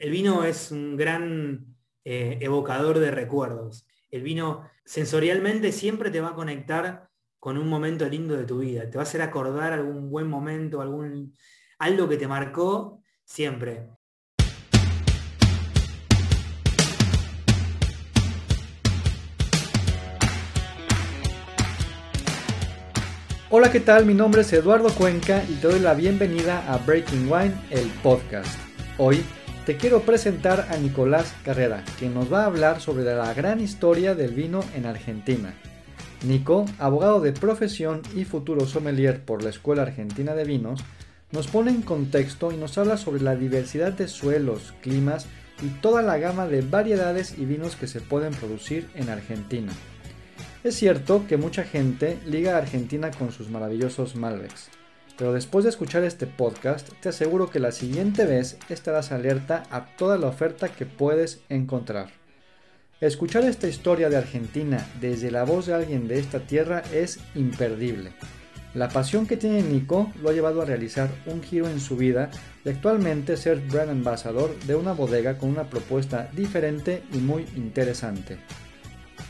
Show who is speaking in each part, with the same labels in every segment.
Speaker 1: El vino es un gran eh, evocador de recuerdos. El vino sensorialmente siempre te va a conectar con un momento lindo de tu vida. Te va a hacer acordar algún buen momento, algún, algo que te marcó siempre.
Speaker 2: Hola, ¿qué tal? Mi nombre es Eduardo Cuenca y te doy la bienvenida a Breaking Wine, el podcast. Hoy te quiero presentar a Nicolás Carrera, quien nos va a hablar sobre la gran historia del vino en Argentina. Nico, abogado de profesión y futuro sommelier por la Escuela Argentina de Vinos, nos pone en contexto y nos habla sobre la diversidad de suelos, climas y toda la gama de variedades y vinos que se pueden producir en Argentina. Es cierto que mucha gente liga a Argentina con sus maravillosos Malbecs, pero después de escuchar este podcast, te aseguro que la siguiente vez estarás alerta a toda la oferta que puedes encontrar. Escuchar esta historia de Argentina desde la voz de alguien de esta tierra es imperdible. La pasión que tiene Nico lo ha llevado a realizar un giro en su vida y actualmente ser brand ambassador de una bodega con una propuesta diferente y muy interesante.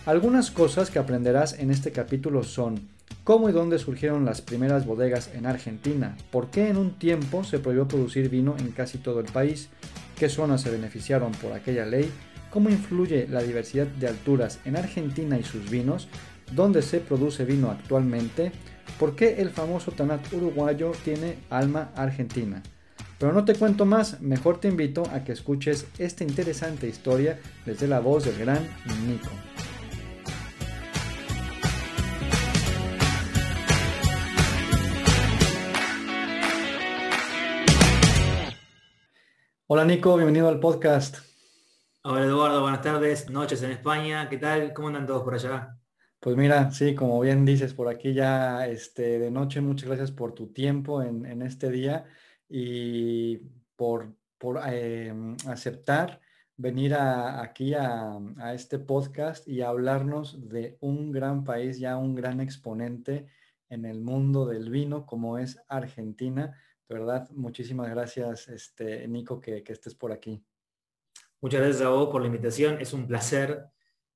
Speaker 2: Algunas cosas que aprenderás en este capítulo son cómo y dónde surgieron las primeras bodegas en Argentina, por qué en un tiempo se prohibió producir vino en casi todo el país, qué zonas se beneficiaron por aquella ley, cómo influye la diversidad de alturas en Argentina y sus vinos, dónde se produce vino actualmente, por qué el famoso Tanat uruguayo tiene alma argentina. Pero no te cuento más, mejor te invito a que escuches esta interesante historia desde la voz del gran Nico. Hola Nico, bienvenido al podcast.
Speaker 1: Hola Eduardo, buenas tardes, noches en España. ¿Qué tal? ¿Cómo andan todos por allá?
Speaker 2: Pues mira, sí, como bien dices, por aquí ya este, de noche, muchas gracias por tu tiempo en, este día y por, por em, aceptar venir aquí a, a, este podcast y hablarnos de un gran país, ya un gran exponente en el mundo del vino como es Argentina de verdad, muchísimas gracias, este, Nico, que, estés por aquí.
Speaker 1: Muchas gracias a vos por la invitación. Es un placer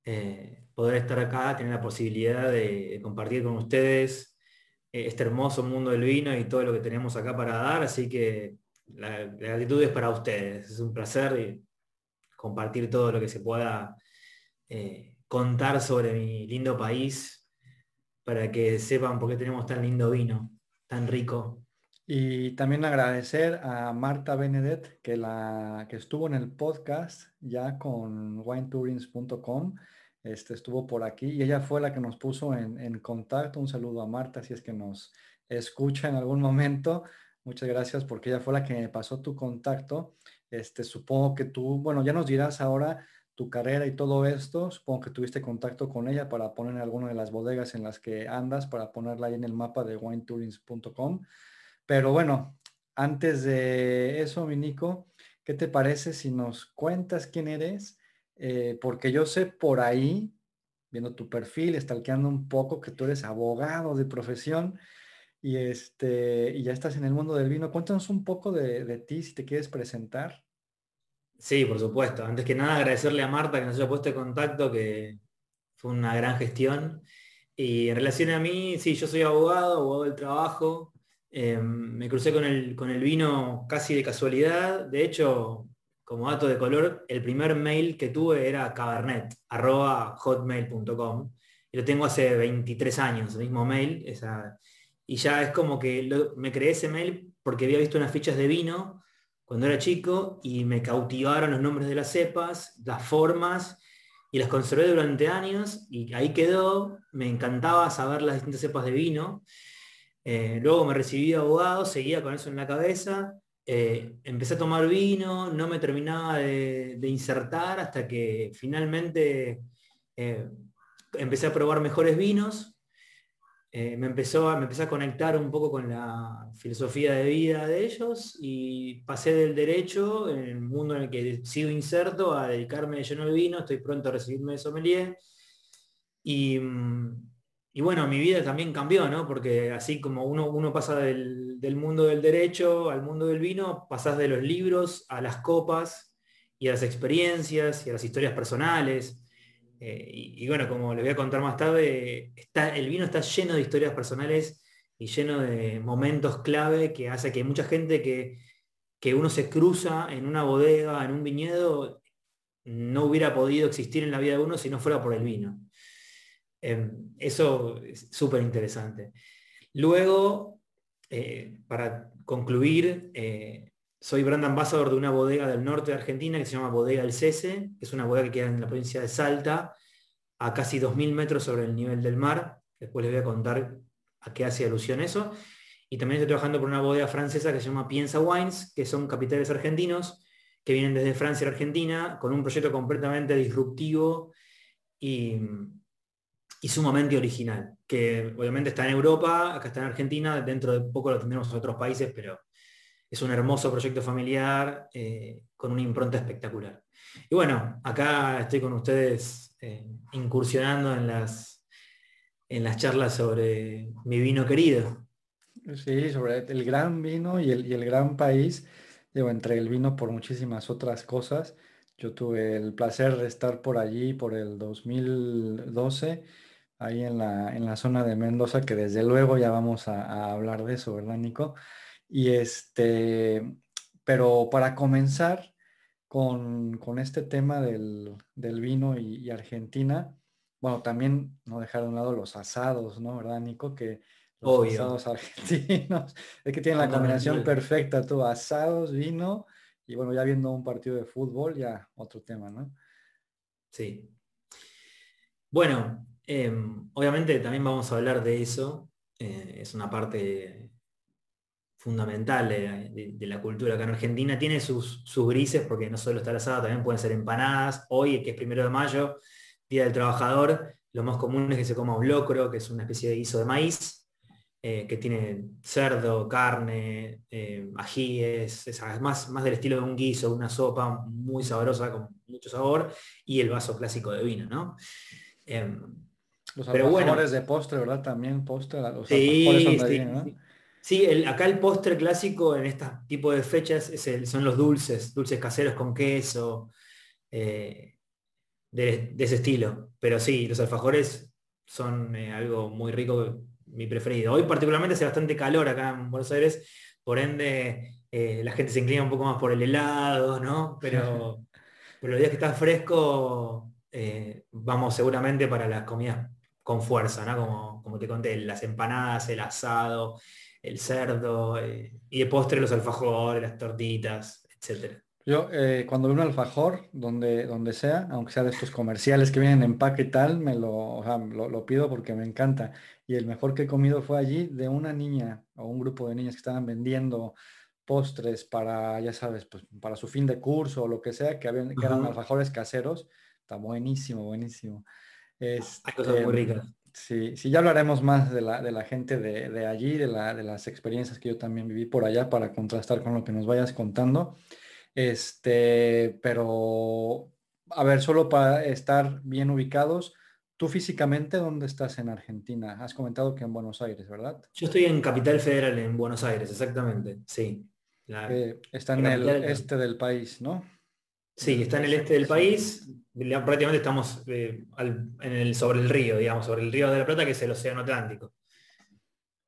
Speaker 1: eh, poder estar acá, tener la posibilidad de, compartir con ustedes eh, este hermoso mundo del vino y todo lo que tenemos acá para dar. Así que la, gratitud es para ustedes. Es un placer compartir todo lo que se pueda eh, contar sobre mi lindo país para que sepan por qué tenemos tan lindo vino, tan rico
Speaker 2: y también agradecer a Marta Benedet, que, la, que estuvo en el podcast ya con winetourings.com. Este, estuvo por aquí y ella fue la que nos puso en, contacto. Un saludo a Marta si es que nos escucha en algún momento. Muchas gracias porque ella fue la que me pasó tu contacto. Este, supongo que tú, bueno, ya nos dirás ahora tu carrera y todo esto. Supongo que tuviste contacto con ella para poner en alguna de las bodegas en las que andas, para ponerla ahí en el mapa de winetourings.com. Pero bueno, antes de eso, mi Nico, ¿qué te parece si nos cuentas quién eres? Eh, porque yo sé por ahí, viendo tu perfil, stalkeando un poco, que tú eres abogado de profesión y, este, y ya estás en el mundo del vino. Cuéntanos un poco de, de ti, si te quieres presentar.
Speaker 1: Sí, por supuesto. Antes que nada, agradecerle a Marta que nos haya puesto en contacto, que fue una gran gestión. Y en relación a mí, sí, yo soy abogado, abogado del trabajo, Em, me crucé con el, con el vino casi de casualidad. De hecho, como dato de color, el primer mail que tuve era cabernet, hotmail.com. Y lo tengo hace 23 años, el mismo mail. y ya es como que me creé ese mail porque había visto unas fichas de vino cuando era chico y me cautivaron los nombres de las cepas, las formas, y las conservé durante años y ahí quedó. Me encantaba saber las distintas cepas de vino. Eh, luego me recibí de abogado, seguía con eso en la cabeza, eh, empecé a tomar vino, no me terminaba de, insertar hasta que finalmente eh, empecé a probar mejores vinos, me, empezó a, me empecé a conectar un poco con la filosofía de vida de ellos y pasé del derecho, en el mundo en el que sigo inserto, a dedicarme de lleno al vino, estoy pronto a recibirme de sommelier. Y, mm, y bueno, mi vida también cambió, ¿no? Porque así como uno, uno pasa del, mundo del derecho al mundo del vino, pasás de los libros a las copas y a las experiencias y a las historias personales. Eh, y, bueno, como les voy a contar más tarde, está, el vino está lleno de historias personales y lleno de momentos clave que hace que mucha gente que, que uno se cruza en una bodega, en un viñedo, no hubiera podido existir en la vida de uno si no fuera por el vino. Em, eso es súper interesante. Luego, eh, para concluir, eh, soy brand ambassador de una bodega del norte de Argentina que se llama Bodega El Cese, que es una bodega que queda en la provincia de Salta, a casi 2.000 metros sobre el nivel del mar. Después les voy a contar a qué hace alusión eso. Y también estoy trabajando por una bodega francesa que se llama Piensa Wines, que son capitales argentinos que vienen desde Francia y Argentina con un proyecto completamente disruptivo y, y sumamente original, que obviamente está en Europa, acá está en Argentina, dentro de poco lo tendremos en otros países, pero es un hermoso proyecto familiar eh, con una impronta espectacular. Y bueno, acá estoy con ustedes eh, incursionando en las, en las charlas sobre mi vino querido.
Speaker 2: Sí, sobre el gran vino y el, y el gran país. Digo, entre el vino por muchísimas otras cosas. Yo tuve el placer de estar por allí por el 2012, ahí en la, en la zona de Mendoza, que desde luego ya vamos a, a hablar de eso, ¿verdad, Nico? Y este, pero para comenzar con, este tema del, vino y, Argentina, bueno, también no dejar de un lado los asados, ¿no? ¿Verdad, Nico? Que los asados argentinos, es que tienen la combinación perfecta, tú, asados, vino, y bueno, ya viendo un partido de fútbol, ya otro tema, ¿no?
Speaker 1: Sí. Bueno, em, obviamente también vamos a hablar de eso. Eh, es una parte fundamental de, la cultura acá en Argentina. Tiene sus, grises, porque no solo está el asado, también pueden ser empanadas. Hoy, que es primero de mayo, Día del Trabajador, lo más común es que se coma un locro, que es una especie de guiso de maíz, eh, que tiene cerdo, carne, eh, ajíes, es más, más del estilo de un guiso, una sopa muy sabrosa, con mucho sabor, y el vaso clásico de vino, ¿no?
Speaker 2: Em, los pero bueno, de postre, ¿verdad? También postre. Los sí,
Speaker 1: sí, Sí, acá el postre clásico en este tipo de fechas son los dulces, dulces caseros con queso, eh, de, ese estilo. Pero sí, los alfajores son eh, algo muy rico, mi preferido. Hoy particularmente hace bastante calor acá en Buenos Aires, por ende eh, la gente se inclina un poco más por el helado, ¿no? Pero, pero los días que está fresco, vamos seguramente para las comidas con fuerza, ¿no? Como, como te conté, las empanadas, el asado, el cerdo, eh, y de postre los alfajores, las tortitas, etc.
Speaker 2: Yo eh, cuando veo un alfajor, donde, donde sea, aunque sea de estos comerciales que vienen en empaque y tal, me lo, lo, pido porque me encanta. Y el mejor que he comido fue allí de una niña o un grupo de niñas que estaban vendiendo postres para, ya sabes, pues para su fin de curso o lo que sea, que, habían, que eran alfajores caseros. Está buenísimo, buenísimo.
Speaker 1: Hay cosas muy este, ricas.
Speaker 2: Sí, sí, ya hablaremos más de la, de la gente de, allí, de, la, de, las experiencias que yo también viví por allá para contrastar con lo que nos vayas contando. Este, pero, a ver, solo para estar bien ubicados, tú físicamente, ¿dónde estás en Argentina? Has comentado que en Buenos Aires, ¿verdad?
Speaker 1: Yo estoy en Capital Federal, en Buenos Aires, exactamente, sí.
Speaker 2: está en el este del país, ¿no?
Speaker 1: Sí, está en el este del país, prácticamente estamos eh, en el, sobre el río, digamos, sobre el río de la Plata, que es el Océano Atlántico.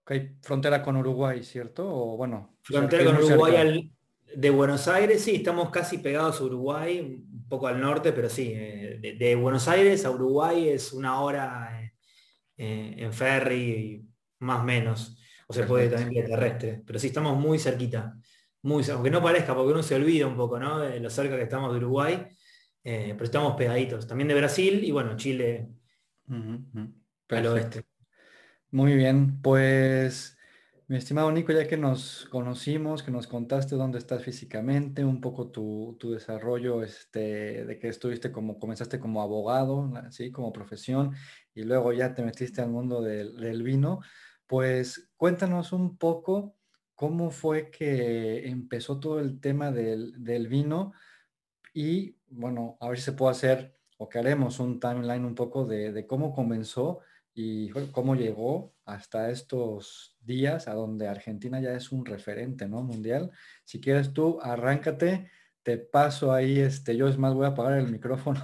Speaker 2: Okay. frontera con Uruguay, ¿cierto? O bueno.
Speaker 1: Frontera con Uruguay de Buenos Aires, sí, estamos casi pegados a Uruguay, un poco al norte, pero sí, eh, de, Buenos Aires a Uruguay es una hora eh, en ferry, más o menos, o se puede también vía terrestre, pero sí estamos muy cerquita muy, aunque no parezca, porque uno se olvida un poco, ¿no? De lo cerca que estamos de Uruguay, eh, pero estamos pegaditos. También de Brasil y bueno, Chile al oeste.
Speaker 2: Muy bien, pues mi estimado Nico, ya que nos conocimos, que nos contaste dónde estás físicamente, un poco tu, desarrollo, este, de que estuviste como, comenzaste como abogado, ¿sí? como profesión, y luego ya te metiste al mundo del, del vino, pues cuéntanos un poco cómo fue que empezó todo el tema del, vino y bueno, a ver si se puede hacer o que haremos un timeline un poco de, cómo comenzó y cómo llegó hasta estos días a donde Argentina ya es un referente ¿no? mundial. Si quieres tú, arráncate te paso ahí, este, yo es más voy a apagar el micrófono.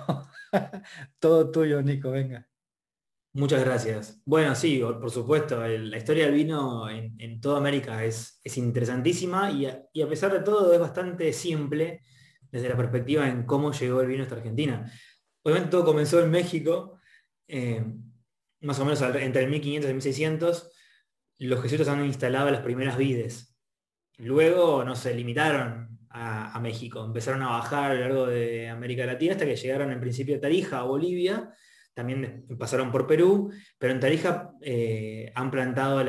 Speaker 2: Todo tuyo, Nico, venga.
Speaker 1: Muchas gracias. Bueno, sí, por supuesto, la historia del vino en, toda América es, es interesantísima y a, pesar de todo es bastante simple desde la perspectiva en cómo llegó el vino a esta Argentina. Obviamente todo comenzó en México, eh, más o menos entre el 1500 y el 1600, los jesuitas han instalado las primeras vides. Luego no se limitaron a, México, empezaron a bajar a lo largo de América Latina hasta que llegaron en principio a Tarija, a Bolivia, también pasaron por Perú, pero en Tarija eh, han plantado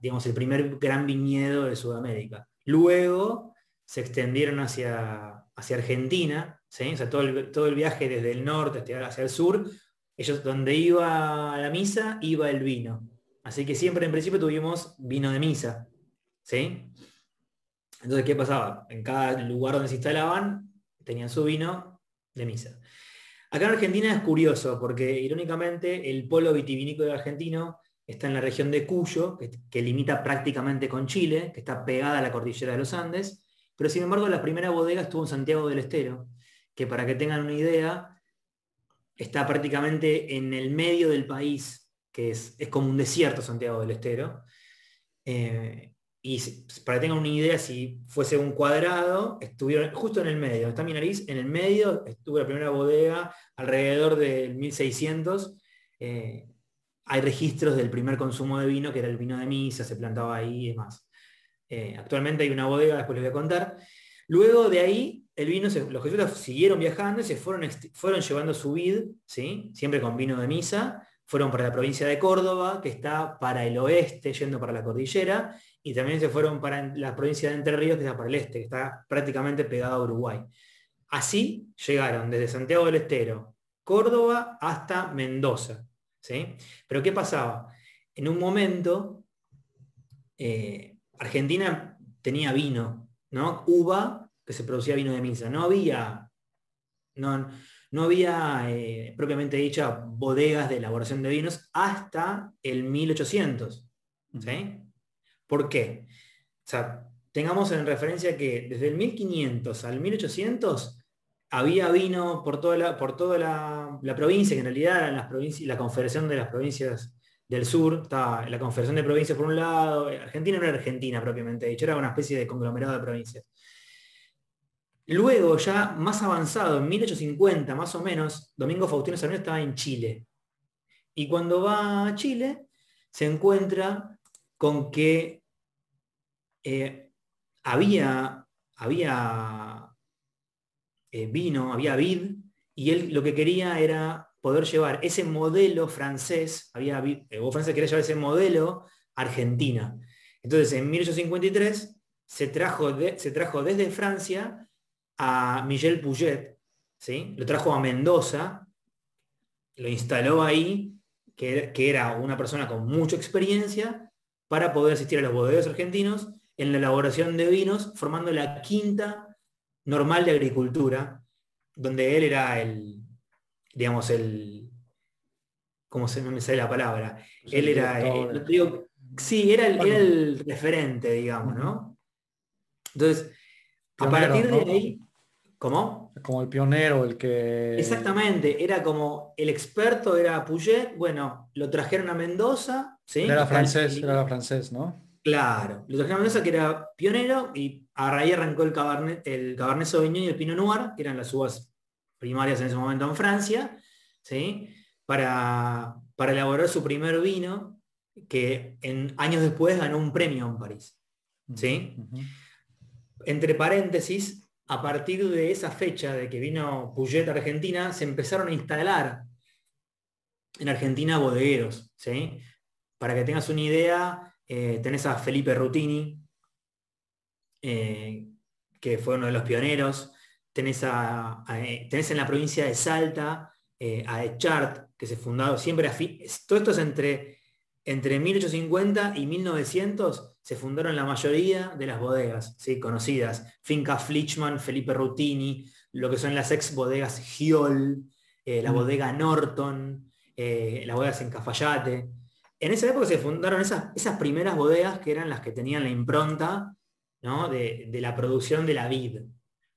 Speaker 1: digamos, el primer gran viñedo de Sudamérica. Luego se extendieron hacia, hacia Argentina, ¿sí? todo, el, todo el viaje desde el norte hacia el sur, ellos donde iba la misa, iba el vino. Así que siempre en principio tuvimos vino de misa. ¿sí? Entonces, ¿qué pasaba? En cada lugar donde se instalaban, tenían su vino de misa. Acá en Argentina es curioso, porque irónicamente el polo vitivinícola argentino está en la región de Cuyo, que, limita prácticamente con Chile, que está pegada a la cordillera de los Andes, pero sin embargo la primera bodega estuvo en Santiago del Estero, que para que tengan una idea, está prácticamente en el medio del país, que es, como un desierto Santiago del Estero. Eh, y para que tengan una idea, si fuese un cuadrado, estuvieron justo en el medio, está mi nariz, en el medio estuvo la primera bodega alrededor del 1600. Eh, hay registros del primer consumo de vino, que era el vino de misa, se plantaba ahí y demás. Eh, actualmente hay una bodega, después les voy a contar. Luego de ahí, el vino, los jesuitas siguieron viajando y se fueron, fueron llevando su vid, ¿sí? siempre con vino de misa, fueron para la provincia de Córdoba, que está para el oeste, yendo para la cordillera, y también se fueron para la provincia de Entre Ríos, que está para el este, que está prácticamente pegado a Uruguay. Así llegaron desde Santiago del Estero, Córdoba, hasta Mendoza. ¿sí? Pero ¿qué pasaba? En un momento, eh, Argentina tenía vino, ¿no? Uva, que se producía vino de misa. No había, no, no había eh, propiamente dicha bodegas de elaboración de vinos hasta el 1800. ¿sí? ¿Por qué? O sea, tengamos en referencia que desde el 1500 al 1800 había vino por toda la, por toda la, provincia, que en realidad eran las provincias, la confederación de las provincias del sur, estaba la confederación de provincias por un lado, Argentina era Argentina propiamente dicho, era una especie de conglomerado de provincias. Luego, ya más avanzado, en 1850 más o menos, Domingo Faustino Sarmiento estaba en Chile. Y cuando va a Chile, se encuentra con que eh, había, había eh, vino, había vid, y él lo que quería era poder llevar ese modelo francés, había eh, o francés quería llevar ese modelo Argentina. Entonces, en 1853 se trajo, se trajo desde Francia a Michel Puget, ¿sí? lo trajo a Mendoza, lo instaló ahí, que, que era una persona con mucha experiencia, para poder asistir a los bodegas argentinos en la elaboración de vinos, formando la quinta normal de agricultura, donde él era el, digamos, el, ¿cómo se me sale la palabra? él era, el, digo, sí, era el, referente, digamos, ¿no? Entonces, a partir de ahí, ¿cómo?
Speaker 2: Como el pionero, el que...
Speaker 1: Exactamente, era como el experto era Puget, bueno, lo trajeron a Mendoza,
Speaker 2: era francés, era francés, ¿no?
Speaker 1: Claro, lo trajeron a Mendoza que era pionero y a raíz arrancó el Cabernet, el Cabernet Sauvignon y el Pinot Noir, que eran las uvas primarias en ese momento en Francia, ¿sí? para, para elaborar su primer vino, que en, años después ganó un premio en París. ¿sí? Entre paréntesis, a partir de esa fecha de que vino Puget a Argentina, se empezaron a instalar en Argentina bodegueros. ¿sí? Para que tengas una idea, eh, tenés a Felipe Rutini, eh, que fue uno de los pioneros. Tenés, a, eh, tenés en la provincia de Salta a Echart, que se fundó siempre a Todo esto es entre, entre 1850 y 1900 se fundaron la mayoría de las bodegas ¿sí? conocidas. Finca Flichman, Felipe Rutini, lo que son las ex bodegas Giol, la mm. bodega Norton, las bodegas en Cafayate en esa época se fundaron esas, esas primeras bodegas que eran las que tenían la impronta de, la producción de la vid.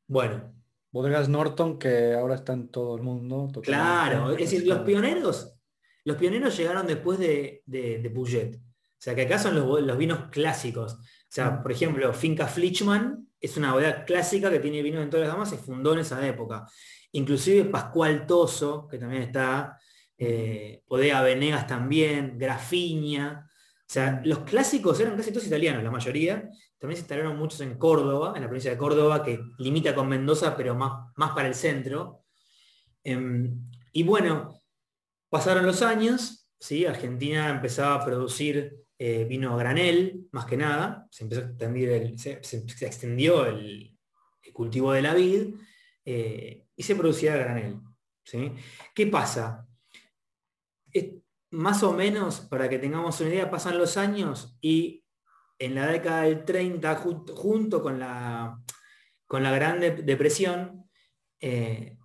Speaker 1: Bueno.
Speaker 2: Bodegas Norton que ahora está en todo el mundo.
Speaker 1: Claro, es decir, los pioneros, los pioneros llegaron después de, de, Puget. O sea, que acá son los, vinos clásicos. O sea, por ejemplo, Finca Flichman es una bodega clásica que tiene vinos en todas las gamas, se fundó en esa época. Inclusive Pascual Toso, que también está, eh, Bodega Venegas también, Grafiña. O sea, los clásicos eran casi todos italianos, la mayoría. También se instalaron muchos en Córdoba, en la provincia de Córdoba, que limita con Mendoza, pero más, más para el centro. Em, y bueno, pasaron los años, ¿sí? Argentina empezaba a producir eh, vino a granel, más que nada. Se empezó a extender se, extendió el, cultivo de la vid eh, y se producía granel. ¿sí? ¿Qué pasa? más o menos, para que tengamos una idea, pasan los años y en la década del 30, junto, con, la, con la Gran Depresión, eh,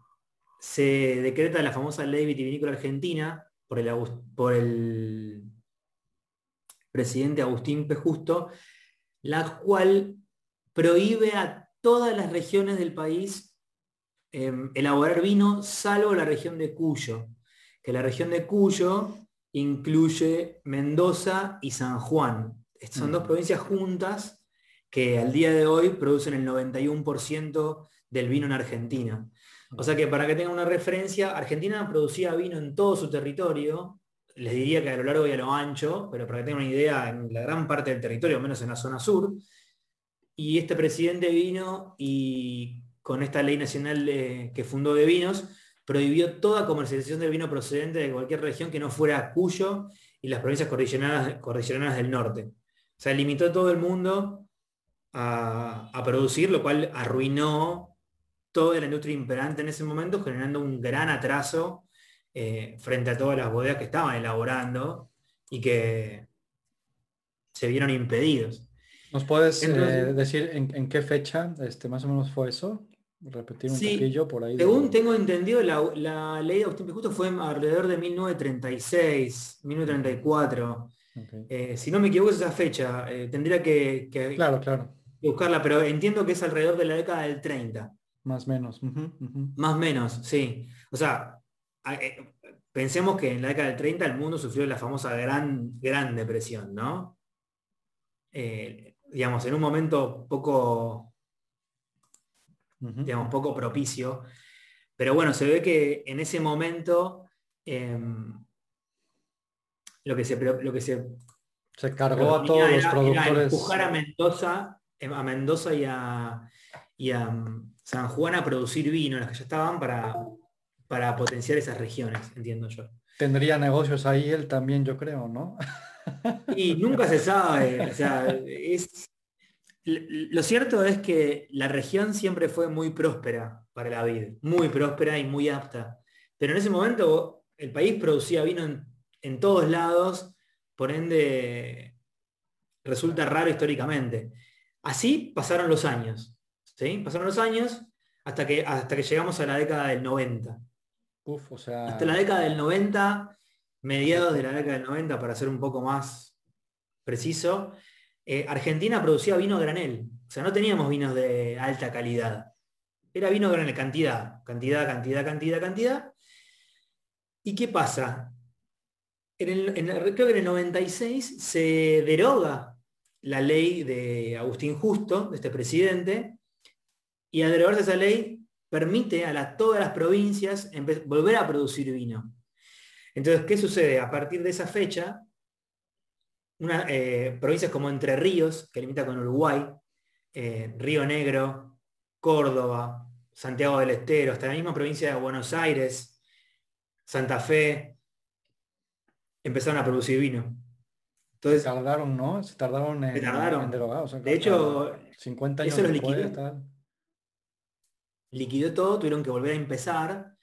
Speaker 1: se decreta la famosa ley vitivinícola argentina por el, por el presidente Agustín P. Justo, la cual prohíbe a todas las regiones del país em, elaborar vino, salvo la región de Cuyo, que la región de Cuyo incluye Mendoza y San Juan. Son dos mm. provincias juntas que al día de hoy producen el 91% del vino en Argentina. O sea que para que tengan una referencia, Argentina producía vino en todo su territorio, les diría que a lo largo y a lo ancho, pero para que tengan una idea, en la gran parte del territorio, menos en la zona sur, y este presidente vino y con esta ley nacional que fundó de vinos, prohibió toda comercialización del vino procedente de cualquier región que no fuera Cuyo y las provincias cordilleranas, del norte. O sea, limitó a todo el mundo a, producir, lo cual arruinó toda la industria imperante en ese momento, generando un gran atraso eh, frente a todas las bodegas que estaban elaborando y que se vieron impedidos.
Speaker 2: ¿Nos puedes eh, decir en, qué fecha este, más o menos fue eso? repetir un poquillo por ahí.
Speaker 1: Según tengo entendido, la, ley de Agustín Justo fue alrededor de 1936, 1934. Eh, si no me equivoco, es esa fecha. Eh, tendría que,
Speaker 2: claro, claro.
Speaker 1: buscarla, pero entiendo que es alrededor de la década del 30.
Speaker 2: Más o menos.
Speaker 1: Más o menos, sí. O sea, pensemos que en la década del 30 el mundo sufrió la famosa gran, gran depresión, ¿no? digamos, en un momento poco digamos, poco propicio. Pero bueno, se ve que en ese momento em, lo que se, lo que se,
Speaker 2: se cargó a todos los productores.
Speaker 1: empujar a Mendoza, em, a Mendoza y a, y a mm, San Juan a producir vino, las que ya estaban, para, para potenciar esas regiones, entiendo yo.
Speaker 2: Tendría negocios ahí él también, yo creo, ¿no?
Speaker 1: Y nunca se sabe. O sea, es, lo cierto es que la región siempre fue muy próspera para la vida, muy próspera y muy apta. Pero en ese momento el país producía vino en, todos lados, por ende resulta raro históricamente. Así pasaron los años. ¿sí? Pasaron los años hasta que, hasta que llegamos a la década del 90. Hasta la década del 90, mediados de la década del 90, para ser un poco más preciso, eh, Argentina producía vino granel, o sea, no teníamos vinos de alta calidad. Era vino granel, cantidad, cantidad, cantidad, cantidad, cantidad. ¿Y qué pasa? En creo que en el 96 se deroga la ley de Agustín Justo, de este presidente, y al derogarse esa ley permite a todas las provincias volver a producir vino. Entonces, ¿qué sucede? A partir de esa fecha, una, eh, provincias como Entre Ríos, que limita con Uruguay, eh, Río Negro, Córdoba, Santiago del Estero, hasta la misma provincia de Buenos Aires, Santa Fe, empezaron a producir vino.
Speaker 2: Entonces, se tardaron, ¿no? Se tardaron en,
Speaker 1: derogar. de hecho,
Speaker 2: 50 años eso
Speaker 1: liquidó. Liquidó todo, tuvieron que volver a empezar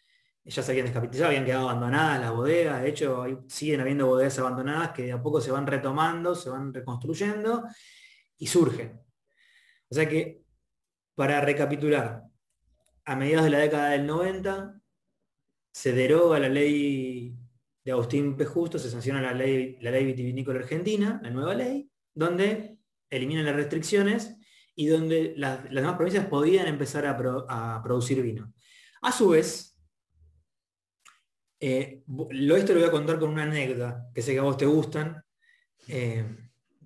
Speaker 1: ya se habían descapitalizado, habían quedado abandonadas las bodegas, de hecho siguen habiendo bodegas abandonadas que de a poco se van retomando, se van reconstruyendo y surgen. O sea que, para recapitular, a mediados de la década del 90 se deroga la ley de Agustín P. Justo, se sanciona la ley, la ley vitivinícola argentina, la nueva ley, donde eliminan las restricciones y donde las, demás provincias podían empezar a, producir vino. A su vez, eh, lo, esto lo voy a contar con una anécdota, que sé que a vos te gustan, eh,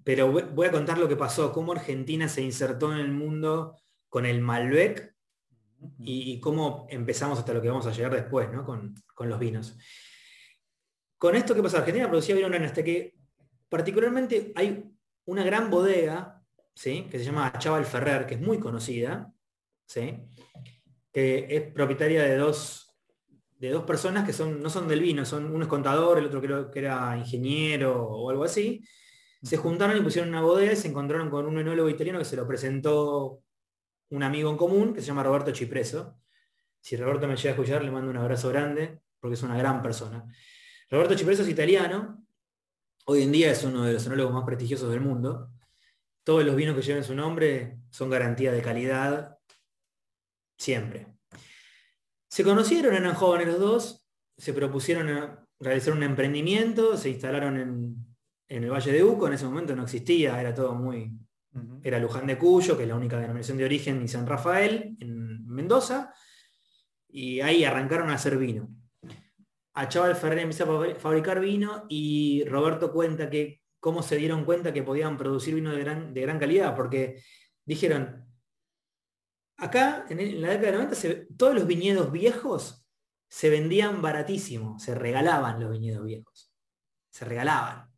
Speaker 1: pero voy a contar lo que pasó, cómo Argentina se insertó en el mundo con el Malbec y, cómo empezamos hasta lo que vamos a llegar después, con, los vinos. Con esto que pasa, Argentina producía vino hasta que particularmente hay una gran bodega, ¿sí? que se llama Chaval Ferrer, que es muy conocida, ¿sí? que es propietaria de dos, de dos personas que son, no son del vino, son uno es contador, el otro creo que era ingeniero o algo así. Se juntaron y pusieron una bodega y se encontraron con un enólogo italiano que se lo presentó un amigo en común que se llama Roberto Chipreso. Si Roberto me llega a escuchar, le mando un abrazo grande, porque es una gran persona. Roberto Chipreso es italiano, hoy en día es uno de los enólogos más prestigiosos del mundo. Todos los vinos que lleven su nombre son garantía de calidad, siempre. Se conocieron, eran jóvenes los dos, se propusieron a realizar un emprendimiento, se instalaron en, en el Valle de Uco, en ese momento no existía, era todo muy, era Luján de Cuyo, que es la única denominación de origen, y San Rafael, en Mendoza. Y ahí arrancaron a hacer vino. A Chaval Ferrer empezó a fabricar vino y Roberto cuenta que cómo se dieron cuenta que podían producir vino de gran, de gran calidad, porque dijeron, acá en, la década de 90 todos los viñedos viejos se vendían baratísimo, se regalaban los viñedos viejos, se regalaban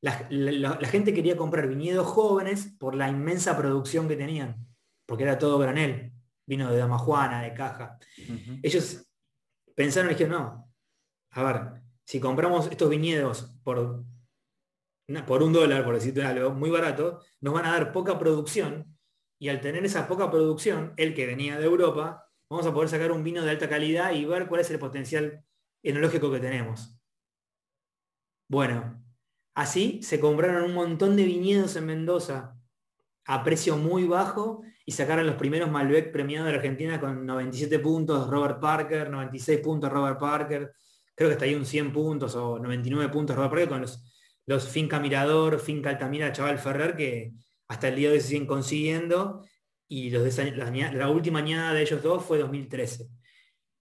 Speaker 1: la, gente quería comprar viñedos jóvenes por la inmensa producción que tenían, porque era todo granel, vino de Damajuana, de caja. Ellos pensaron y dijeron, no, a ver, si compramos estos viñedos por, por un dólar, por decirte algo, muy barato, nos van a dar poca producción y al tener esa poca producción, el que venía de Europa, vamos a poder sacar un vino de alta calidad y ver cuál es el potencial enológico que tenemos. Bueno, Así se compraron un montón de viñedos en Mendoza a precio muy bajo y sacaron los primeros Malbec premiados de Argentina con 97 puntos Robert Parker, 96 puntos Robert Parker, creo que está ahí un 100 puntos o 99 puntos Robert Parker con los, los Finca Mirador, Finca Altamira, Chaval Ferrer, que hasta el día de hoy se siguen consiguiendo y los la, última añada de ellos dos fue 2013.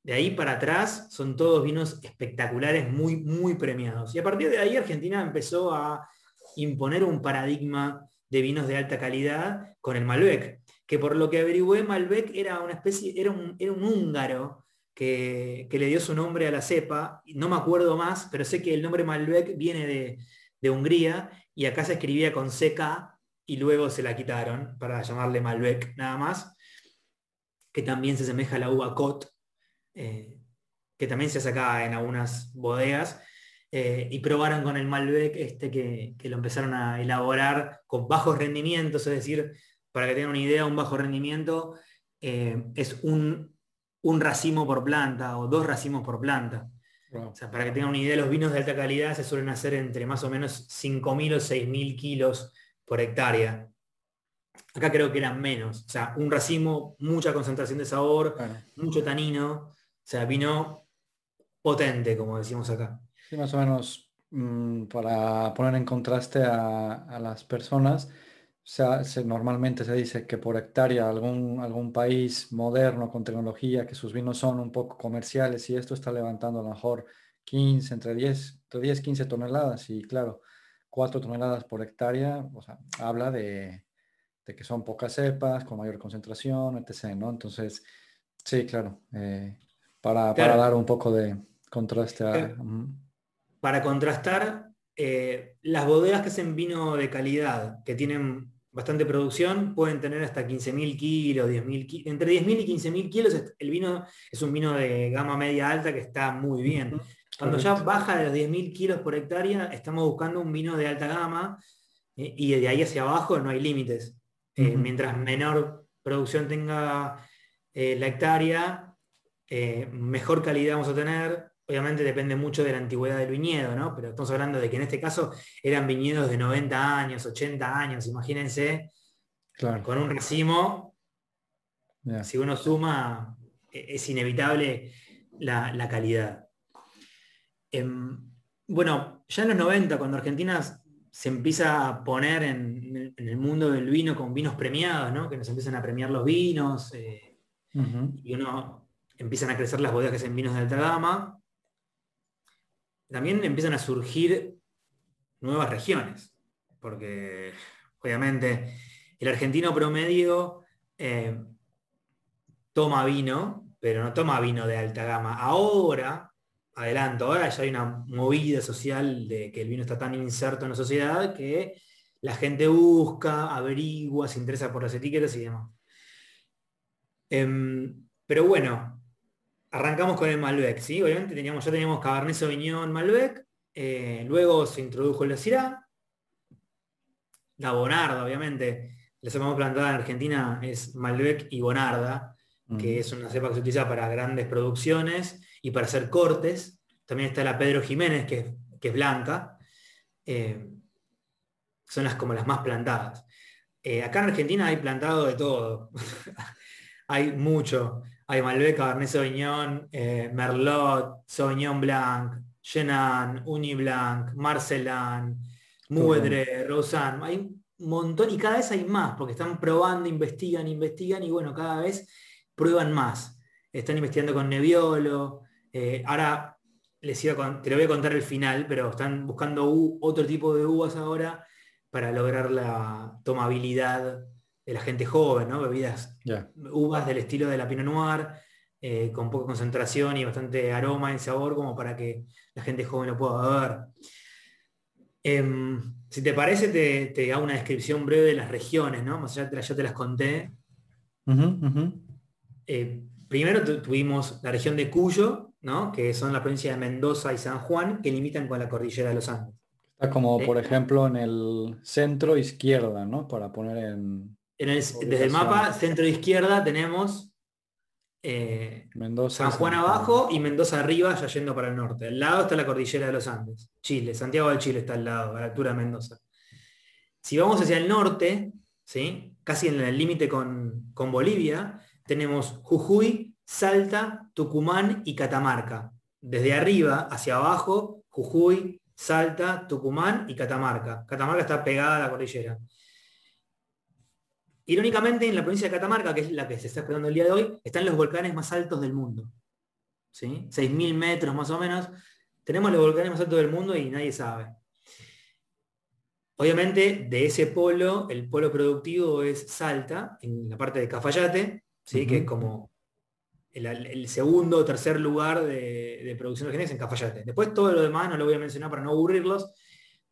Speaker 1: De ahí para atrás son todos vinos espectaculares, muy, muy premiados. Y a partir de ahí Argentina empezó a imponer un paradigma de vinos de alta calidad con el Malbec, que por lo que averigüé, Malbec era una especie, era un, un húngaro que, le dio su nombre a la cepa, no me acuerdo más, pero sé que el nombre Malbec viene de, de Hungría y acá se escribía con CK y luego se la quitaron para llamarle Malbec nada más, que también se asemeja a la uva Cot, eh, que también se sacaba en algunas bodegas, eh, y probaron con el Malbec este que, lo empezaron a elaborar con bajos rendimientos, es decir, para que tengan una idea, un bajo rendimiento eh, es un, un, racimo por planta o dos racimos por planta. Para que tengan una idea, los vinos de alta calidad se suelen hacer entre más o menos 5.000 o 6.000 kilos por hectárea. Acá creo que eran menos. O sea, un racimo, mucha concentración de sabor, mucho tanino. O sea, vino potente, como decimos acá.
Speaker 2: Sí, más o menos mm, para poner en contraste a, las personas, se, normalmente se dice que por hectárea algún, algún país moderno con tecnología, que sus vinos son un poco comerciales y esto está levantando a lo mejor 15, entre 10, entre 10, 15 toneladas y claro, 4 toneladas por hectárea, o sea, habla de, que son pocas cepas, con mayor concentración, etc. ¿no? Entonces, sí, claro, eh, para, dar un poco de contraste a...
Speaker 1: Para contrastar, eh, las bodegas que hacen vino de calidad, que tienen bastante producción, pueden tener hasta 15.000 kilos, 10.000 kilos, entre 10.000 y 15.000 kilos el vino es un vino de gama media alta que está muy bien. Cuando ya baja de los 10.000 kilos por hectárea, estamos buscando un vino de alta gama eh, y de ahí hacia abajo no hay límites. Eh, mientras menor producción tenga la hectárea, eh, mejor calidad vamos a tener. Obviamente depende mucho de la antigüedad del viñedo, ¿no? Pero estamos hablando de que en este caso eran viñedos de 90 años, 80 años, imagínense, con un racimo, si uno suma, e-, es inevitable la, calidad. Em, bueno, ya en los 90, cuando Argentina se empieza a poner en, el mundo del vino con vinos premiados, ¿no? que nos empiezan a premiar los vinos, eh, y uno empiezan a crecer las bodegas en vinos de alta gama, también empiezan a surgir nuevas regiones, porque obviamente el argentino promedio eh, toma vino, pero no toma vino de alta gama. Ahora, adelanto, ahora ya hay una movida social de que el vino está tan inserto en la sociedad que la gente busca, averigua, se interesa por las etiquetas y demás. Em, pero bueno, arrancamos con el Malbec, ¿sí? Obviamente teníamos, ya teníamos Cabernet Sauvignon Malbec, eh, luego se introdujo el Syrah, la Bonarda, obviamente, la cepa más plantada en Argentina es Malbec y Bonarda, que es una cepa que se utiliza para grandes producciones y para hacer cortes. También está la Pedro Jiménez, que, es blanca. Eh, son las como las más plantadas. Eh, acá en Argentina hay plantado de todo. hay mucho. Hay Malbec, Cabernet Sauvignon, eh, Merlot, Sauvignon Blanc, Chenin, Uniblanc, Marcelan, Muedre, Rosan. Hay un montón y cada vez hay más, porque están probando, investigan, investigan y bueno, cada vez prueban más. Están investigando con Nebbiolo. Eh, ahora les iba te lo voy a contar el final, pero están buscando otro tipo de uvas ahora para lograr la tomabilidad de la gente joven, ¿no? Bebidas, uvas del estilo de la Pinot Noir, eh, con poca concentración y bastante aroma y sabor, como para que la gente joven lo pueda beber. Em, si te parece, te, hago una descripción breve de las regiones, ¿no? Más allá ya te las conté. Eh, primero tuvimos la región de Cuyo, ¿no? que son la provincia de Mendoza y San Juan, que limitan con la cordillera de los Andes.
Speaker 2: Está como, por ejemplo, en el centro izquierda, ¿no? Para poner en...
Speaker 1: desde el mapa centro izquierda tenemos eh, Mendoza, San Juan abajo y Mendoza arriba, ya yendo para el norte. Al lado está la cordillera de los Andes, Chile, Santiago del Chile está al lado, a la altura de Mendoza. Si vamos hacia el norte, ¿sí? casi en el límite con, con Bolivia, tenemos Jujuy, Salta, Tucumán y Catamarca. Desde arriba hacia abajo, Jujuy, Salta, Tucumán y Catamarca. Catamarca está pegada a la cordillera. Irónicamente, en la provincia de Catamarca, que es la que se está esperando el día de hoy, están los volcanes más altos del mundo. ¿sí? 6.000 metros más o menos. Tenemos los volcanes más altos del mundo y nadie sabe. Obviamente, de ese polo, el polo productivo es Salta, en la parte de Cafayate, ¿sí? que es como el, segundo o tercer lugar de, producción de genes en Cafayate. Después todo lo demás no lo voy a mencionar para no aburrirlos,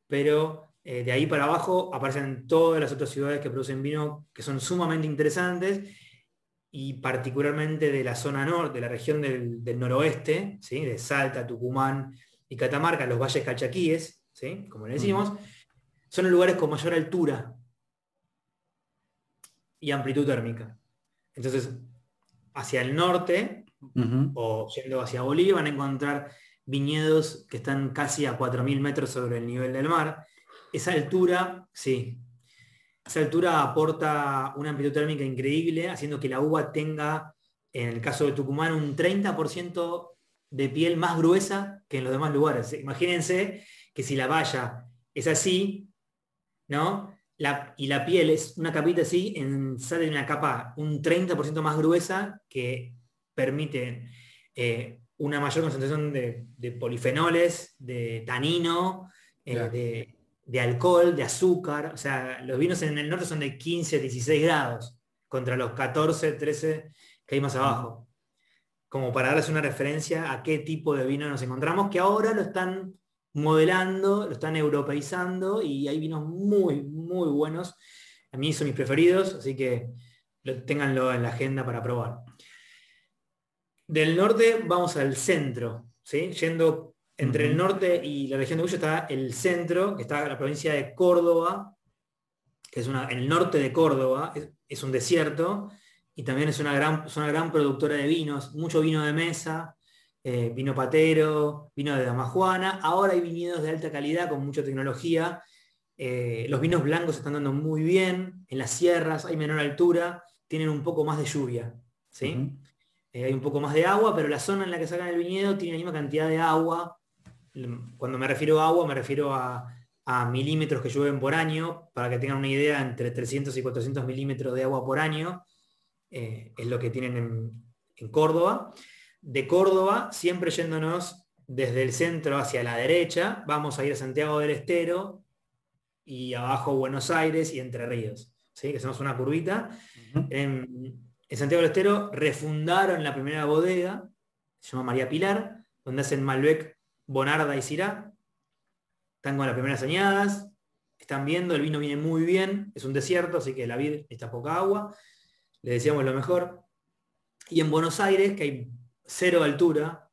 Speaker 1: pero eh, de ahí para abajo aparecen todas las otras ciudades que producen vino que son sumamente interesantes y particularmente de la zona norte, de la región del, noroeste, ¿sí? de Salta, Tucumán y Catamarca, los valles cachaquíes, ¿sí? como le decimos, son los lugares con mayor altura y amplitud térmica. Entonces, hacia el norte o yendo hacia Bolivia van a encontrar viñedos que están casi a 4.000 metros sobre el nivel del mar. Esa altura, sí, esa altura aporta una amplitud térmica increíble, haciendo que la uva tenga, en el caso de Tucumán, un 30% de piel más gruesa que en los demás lugares. Imagínense que si la valla es así, ¿no? y la piel es una capita así, en, sale una capa un 30% más gruesa que permite eh, una mayor concentración de, polifenoles, de tanino, eh, de, alcohol, de azúcar. O sea, los vinos en el norte son de 15 a 16 grados contra los 14, 13 que hay más abajo. Como para darles una referencia a qué tipo de vino nos encontramos, que ahora lo están modelando, lo están europeizando y hay vinos muy, muy buenos. A mí son mis preferidos, así que tenganlo en la agenda para probar. Del norte vamos al centro, ¿sí? yendo entre el norte y la región de Cuyo está el centro, que está la provincia de Córdoba, que es una, en el norte de Córdoba, es, un desierto, y también es una, gran, es una gran productora de vinos, mucho vino de mesa, eh, vino patero, vino de damajuana. Ahora hay viñedos de alta calidad con mucha tecnología. Eh, los vinos blancos están dando muy bien. En las sierras hay menor altura, tienen un poco más de lluvia. ¿sí? Eh, hay un poco más de agua, pero la zona en la que sacan el viñedo tiene la misma cantidad de agua. Cuando me refiero a agua, me refiero a a milímetros que llueven por año, para que tengan una idea, entre 300 y 400 milímetros de agua por año eh, es lo que tienen en, en Córdoba. De Córdoba, siempre yéndonos desde el centro hacia la derecha, vamos a ir a Santiago del Estero y abajo Buenos Aires y Entre Ríos, ¿sí? que hacemos una curvita. en, Santiago del Estero refundaron la primera bodega, se llama María Pilar, donde hacen Malbec, Bonarda y Syrah. Están con las primeras añadas, están viendo, el vino viene muy bien, es un desierto, así que la vid está poca agua. Le decíamos lo mejor. Y en Buenos Aires, que hay cero altura,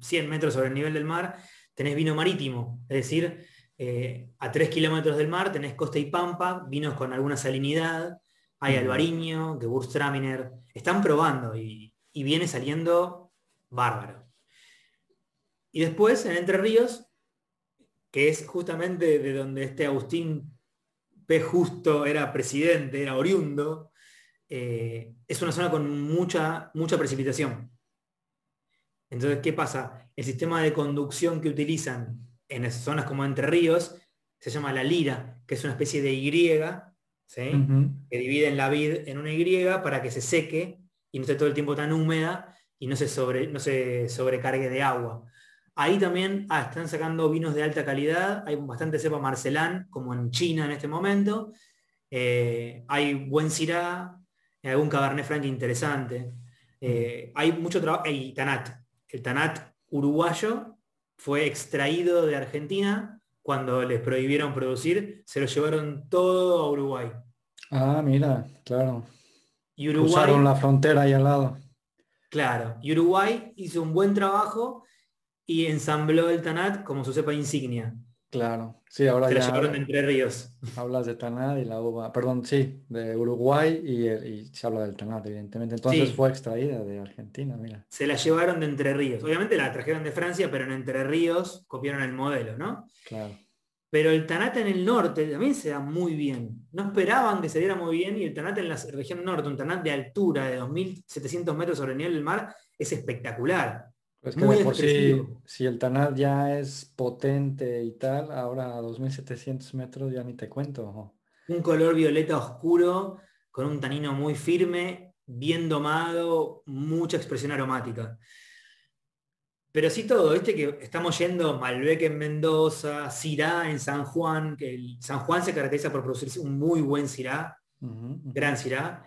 Speaker 1: 100 metros sobre el nivel del mar, tenés vino marítimo, es decir, eh, a 3 kilómetros del mar tenés costa y pampa, vinos con alguna salinidad, hay albariño, Gewürztraminer, están probando y, viene saliendo bárbaro. Y después en Entre Ríos, que es justamente de donde este Agustín P. Justo era presidente, era oriundo, eh, es una zona con mucha, mucha precipitación. Entonces, ¿qué pasa? El sistema de conducción que utilizan en zonas como Entre Ríos se llama la lira, que es una especie de Y, que dividen la vid en una Y para que se seque y no esté todo el tiempo tan húmeda y no se, sobre, no se sobrecargue de agua. Ahí también ah, están sacando vinos de alta calidad, hay bastante cepa marcelán, como en China en este momento. Eh, hay buen Syrah, algún Cabernet Franc interesante. Eh, hay mucho trabajo, y Tanat, el Tanat uruguayo fue extraído de Argentina cuando les prohibieron producir, se lo llevaron todo a Uruguay.
Speaker 2: Ah, mira, claro.
Speaker 1: Y Uruguay,
Speaker 2: Usaron la frontera ahí al lado.
Speaker 1: Claro, y Uruguay hizo un buen trabajo y ensambló el Tanat como su cepa insignia.
Speaker 2: Claro, sí, ahora
Speaker 1: se
Speaker 2: ya.
Speaker 1: llevaron de Entre Ríos.
Speaker 2: Hablas de Tanat y la uva, perdón, sí, de Uruguay y, se habla del Tanat, evidentemente. Entonces fue extraída de Argentina, mira.
Speaker 1: Se la llevaron de Entre Ríos. Obviamente la trajeron de Francia, pero en Entre Ríos copiaron el modelo, ¿no?
Speaker 2: Claro.
Speaker 1: Pero el Tanat en el norte también se da muy bien. No esperaban que se diera muy bien y el Tanat en la región norte, un Tanat de altura de 2.700 metros sobre el nivel del mar, es espectacular.
Speaker 2: Es que por sí, si el Tanat ya es potente y tal, ahora a 2700 metros ya ni te cuento.
Speaker 1: Un color violeta oscuro, con un tanino muy firme, bien domado, mucha expresión aromática. Pero sí todo, viste que estamos yendo Malbec en Mendoza, Syrah en San Juan, que el San Juan se caracteriza por producir un muy buen Syrah, gran Syrah,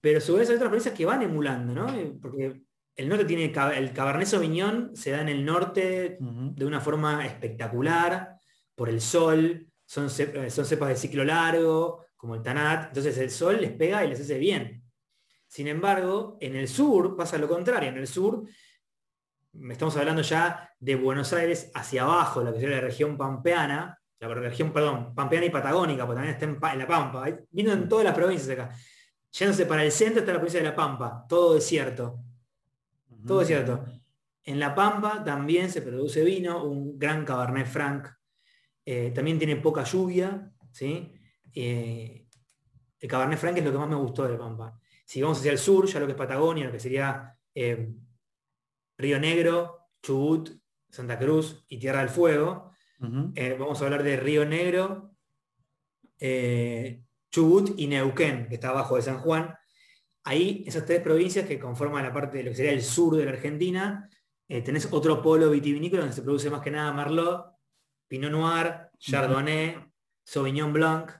Speaker 1: pero a su vez hay otras provincias que van emulando, ¿no? Porque el norte tiene el Cabernet Sauvignon, se da en el norte de una forma espectacular, por el sol, son, eh, son cepas de ciclo largo, como el Tanat, entonces el sol les pega y les hace bien. Sin embargo, en el sur pasa lo contrario, en el sur estamos hablando ya de Buenos Aires hacia abajo, la que sería la región pampeana, la región, perdón, pampeana y patagónica, porque también está en, la Pampa, vino en todas las provincias acá. Yéndose para el centro está la provincia de La Pampa, todo desierto. Todo es cierto. En La Pampa también se produce vino, un gran Cabernet Franc. Eh, también tiene poca lluvia. ¿sí? Eh, el Cabernet Franc es lo que más me gustó de La Pampa. Si vamos hacia el sur, ya lo que es Patagonia, lo que sería eh, Río Negro, Chubut, Santa Cruz y Tierra del Fuego, vamos a hablar de Río Negro, Chubut y Neuquén, que está abajo de San Juan, Ahí, esas tres provincias que conforman la parte de lo que sería el sur de la Argentina, eh, tenés otro polo vitivinícola donde se produce más que nada Merlot, Pinot Noir, Chardonnay, Sauvignon Blanc,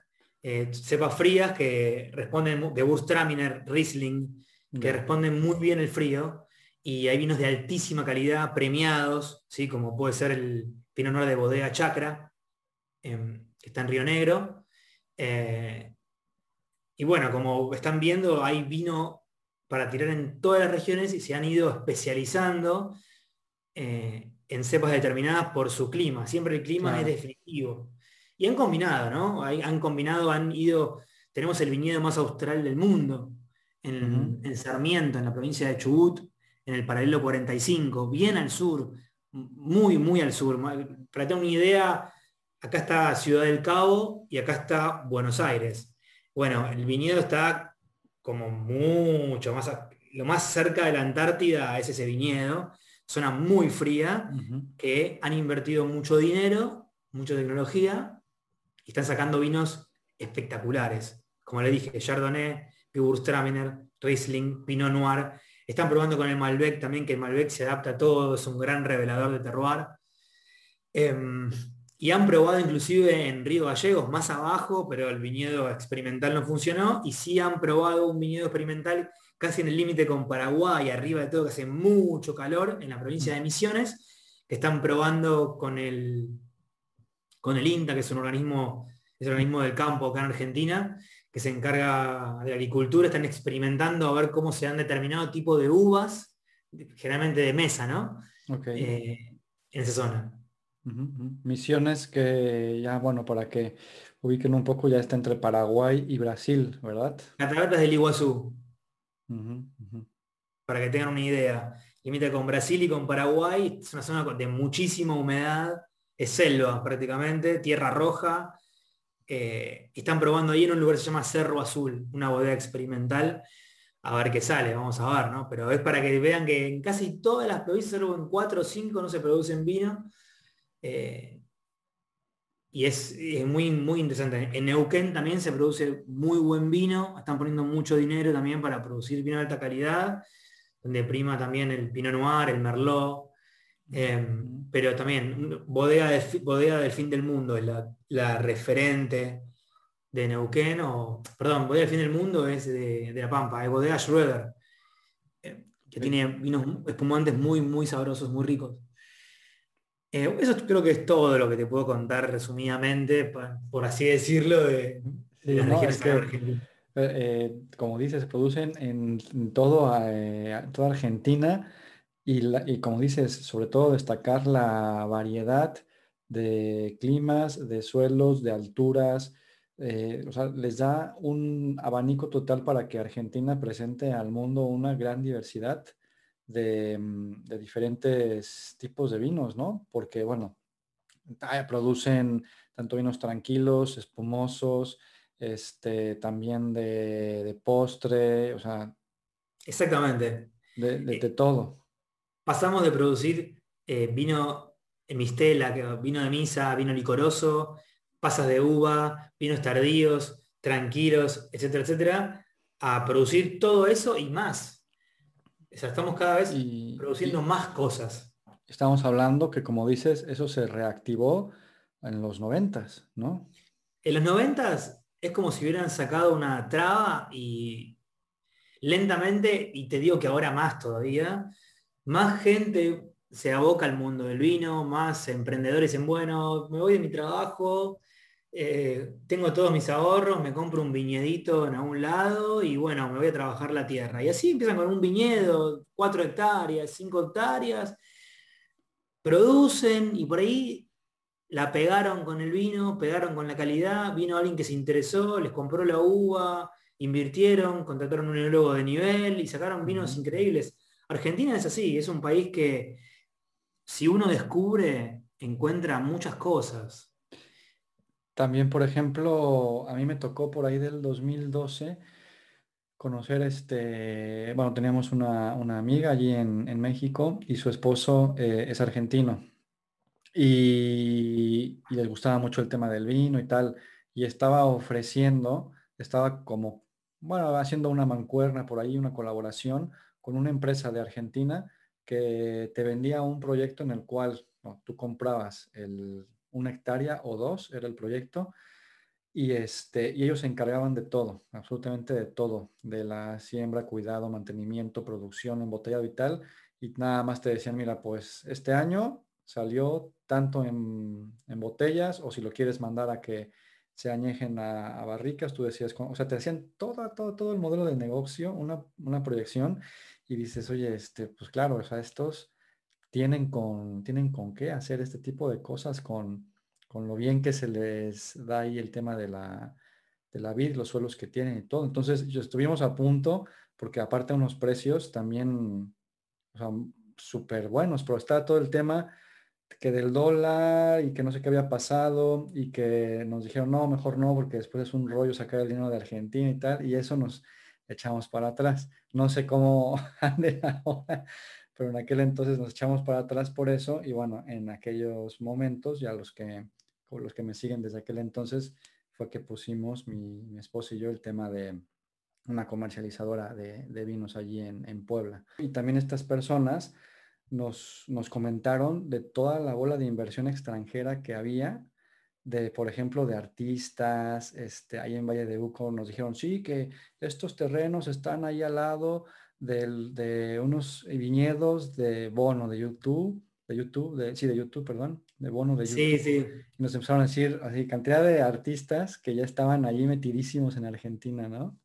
Speaker 1: eh, cepas frías que responden, de Wurstraminer, Riesling, que responden muy bien el frío, y hay vinos de altísima calidad, premiados, ¿sí? como puede ser el Pinot Noir de Bodega Chacra, em, que está en Río Negro, eh, y bueno, como están viendo, hay vino para tirar en todas las regiones y se han ido especializando eh, en cepas determinadas por su clima. Siempre el clima es definitivo. Y han combinado, ¿no? han combinado, han ido, tenemos el viñedo más austral del mundo, en, en, Sarmiento, en la provincia de Chubut, en el paralelo 45, bien al sur, muy, muy al sur. Para tener una idea, acá está Ciudad del Cabo y acá está Buenos Aires. Bueno, el viñedo está como mucho más, lo más cerca de la Antártida es ese viñedo, zona muy fría, que han invertido mucho dinero, mucha tecnología están sacando vinos espectaculares. Como le dije, Chardonnay, Gewürztraminer, Riesling, Pinot Noir. Están probando con el Malbec también, que el Malbec se adapta a todo, es un gran revelador de terroir. Em, y han probado inclusive en Río Gallegos, más abajo, pero el viñedo experimental no funcionó. Y sí han probado un viñedo experimental casi en el límite con Paraguay, arriba de todo, que hace mucho calor, en la provincia de Misiones, que están probando con el, con el INTA, que es un organismo, es el organismo del campo acá en Argentina, que se encarga de agricultura, están experimentando a ver cómo se han determinado tipo de uvas, generalmente de mesa, ¿no? Eh, en esa zona.
Speaker 2: Misiones que ya, bueno, para que ubiquen un poco, ya está entre Paraguay y Brasil, ¿verdad?
Speaker 1: Cataratas del Iguazú. Para que tengan una idea. Limita con Brasil y con Paraguay, es una zona de muchísima humedad, es selva prácticamente, tierra roja. Eh, están probando ahí en un lugar que se llama Cerro Azul, una bodega experimental, a ver qué sale, vamos a ver, ¿no? Pero es para que vean que en casi todas las provincias, solo en cuatro o cinco no se producen vino. Eh, y es, muy, muy interesante. En Neuquén también se produce muy buen vino, están poniendo mucho dinero también para producir vino de alta calidad, donde prima también el Pinot Noir, el Merlot, em, pero también bodega, de, bodega del fin del mundo es la, referente de Neuquén, o perdón, bodega del fin del mundo es de, La Pampa, es bodega Schroeder, eh, que tiene vinos espumantes muy, muy sabrosos, muy ricos. Eh, eso creo que es todo lo que te puedo contar resumidamente, por, así decirlo, de, las regiones
Speaker 2: eh, eh, como dices, se producen en, todo, toda Argentina y, como dices, sobre todo destacar la variedad de climas, de suelos, de alturas. o sea, les da un abanico total para que Argentina presente al mundo una gran diversidad Mm, de, diferentes tipos de vinos, ¿no? Porque, bueno, producen tanto vinos tranquilos, espumosos, este, también de, postre, o sea...
Speaker 1: Exactamente.
Speaker 2: De, de, eh, todo.
Speaker 1: Pasamos de producir eh, vino mistela, vino de misa, vino licoroso, pasas de uva, vinos tardíos, tranquilos, etcétera, etcétera, a producir todo eso y más estamos cada vez produciendo más cosas.
Speaker 2: Estamos hablando que, como dices, eso se reactivó en los noventas, ¿no?
Speaker 1: En los noventas es como si hubieran sacado una traba y lentamente, y te digo que ahora más todavía, más gente se aboca al mundo del vino, más emprendedores en, bueno, me voy de mi trabajo, eh, tengo todos mis ahorros, me compro un viñedito en algún lado y bueno, me voy a trabajar la tierra. Y así empiezan con un viñedo, cuatro hectáreas, cinco hectáreas, producen y por ahí la pegaron con el vino, pegaron con la calidad, vino alguien que se interesó, les compró la uva, invirtieron, contrataron un enólogo de nivel y sacaron vinos increíbles. Argentina es así, es un país que si uno descubre, encuentra muchas cosas.
Speaker 2: También, por ejemplo, a mí me tocó por ahí del 2012 conocer este, bueno, teníamos una, amiga allí en, México y su esposo eh, es argentino. Y, les gustaba mucho el tema del vino y tal, y estaba ofreciendo, estaba como, bueno, haciendo una mancuerna por ahí, una colaboración con una empresa de Argentina que te vendía un proyecto en el cual tú comprabas el, una hectárea o dos, era el proyecto, y, este, y ellos se encargaban de todo, absolutamente de todo, de la siembra, cuidado, mantenimiento, producción, embotellado y tal, y nada más te decían, mira, pues este año salió tanto en, botellas, o si lo quieres mandar a que se añejen a, barricas, tú decías, o sea, te decían todo, todo, todo el modelo de negocio, una, una proyección, y dices, oye, este, pues claro, o sea, estos tienen con, tienen con qué hacer este tipo de cosas con, con lo bien que se les da ahí el tema de la, de la vid, los suelos que tienen y todo. Entonces, estuvimos a punto, porque aparte unos precios también, súper buenos, pero está todo el tema que del dólar y que no sé qué había pasado y que nos dijeron, no, mejor no, porque después es un rollo sacar el dinero de Argentina y tal, y eso nos echamos para atrás. No sé cómo ande ahora pero en aquel entonces nos echamos para atrás por eso y bueno, en aquellos momentos ya los que los que me siguen desde aquel entonces, fue que pusimos mi, mi esposo y yo el tema de una comercializadora de, vinos allí en, Puebla. Y también estas personas nos, nos comentaron de toda la bola de inversión extranjera que había de, por ejemplo, de artistas, este, ahí en Valle de Uco nos dijeron, sí, que estos terrenos están ahí al lado de unos viñedos de Bono de YouTube, de YouTube, de, sí, de YouTube, perdón, de Bono de YouTube.
Speaker 1: Sí, sí.
Speaker 2: Y nos empezaron a decir así, cantidad de artistas que ya estaban allí metidísimos en Argentina, ¿no?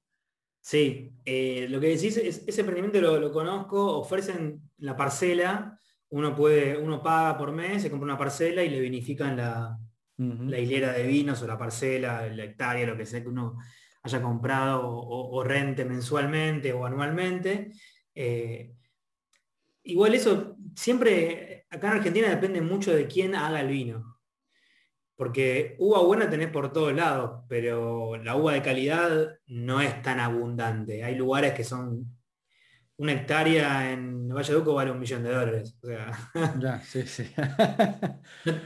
Speaker 1: Sí, eh, lo que decís, es, ese emprendimiento lo, lo, conozco, ofrecen la parcela, uno puede, uno paga por mes, se compra una parcela y le vinifican la, la hilera de vinos o la parcela, la hectárea, lo que sea que uno haya comprado o, rente mensualmente o anualmente. Eh, igual eso siempre, acá en Argentina depende mucho de quién haga el vino. Porque uva buena tenés por todos lados, pero la uva de calidad no es tan abundante. Hay lugares que son una hectárea en Valle de Uco vale un millón de dólares. O sea,
Speaker 2: ya, sí, sí.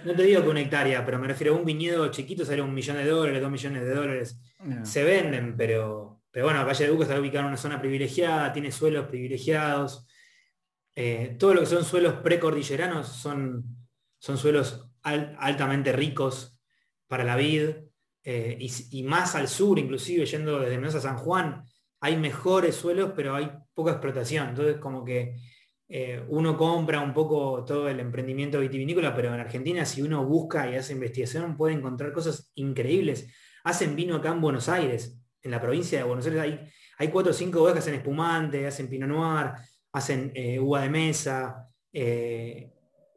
Speaker 1: no, te digo que una hectárea, pero me refiero a un viñedo chiquito sale un millón de dólares, dos millones de dólares. Se venden, pero, pero bueno, Valle de Uco está ubicado en una zona privilegiada, tiene suelos privilegiados. Eh, todo lo que son suelos precordilleranos son, son suelos altamente ricos para la vid. Eh, y, y, más al sur, inclusive yendo desde Mendoza a San Juan, hay mejores suelos, pero hay poca explotación. Entonces, como que eh, uno compra un poco todo el emprendimiento vitivinícola, pero en Argentina, si uno busca y hace investigación, puede encontrar cosas increíbles. Hacen vino acá en Buenos Aires, en la provincia de Buenos Aires, hay, cuatro o cinco bodegas que hacen espumante, hacen pinot noir, hacen eh, uva de mesa, eh,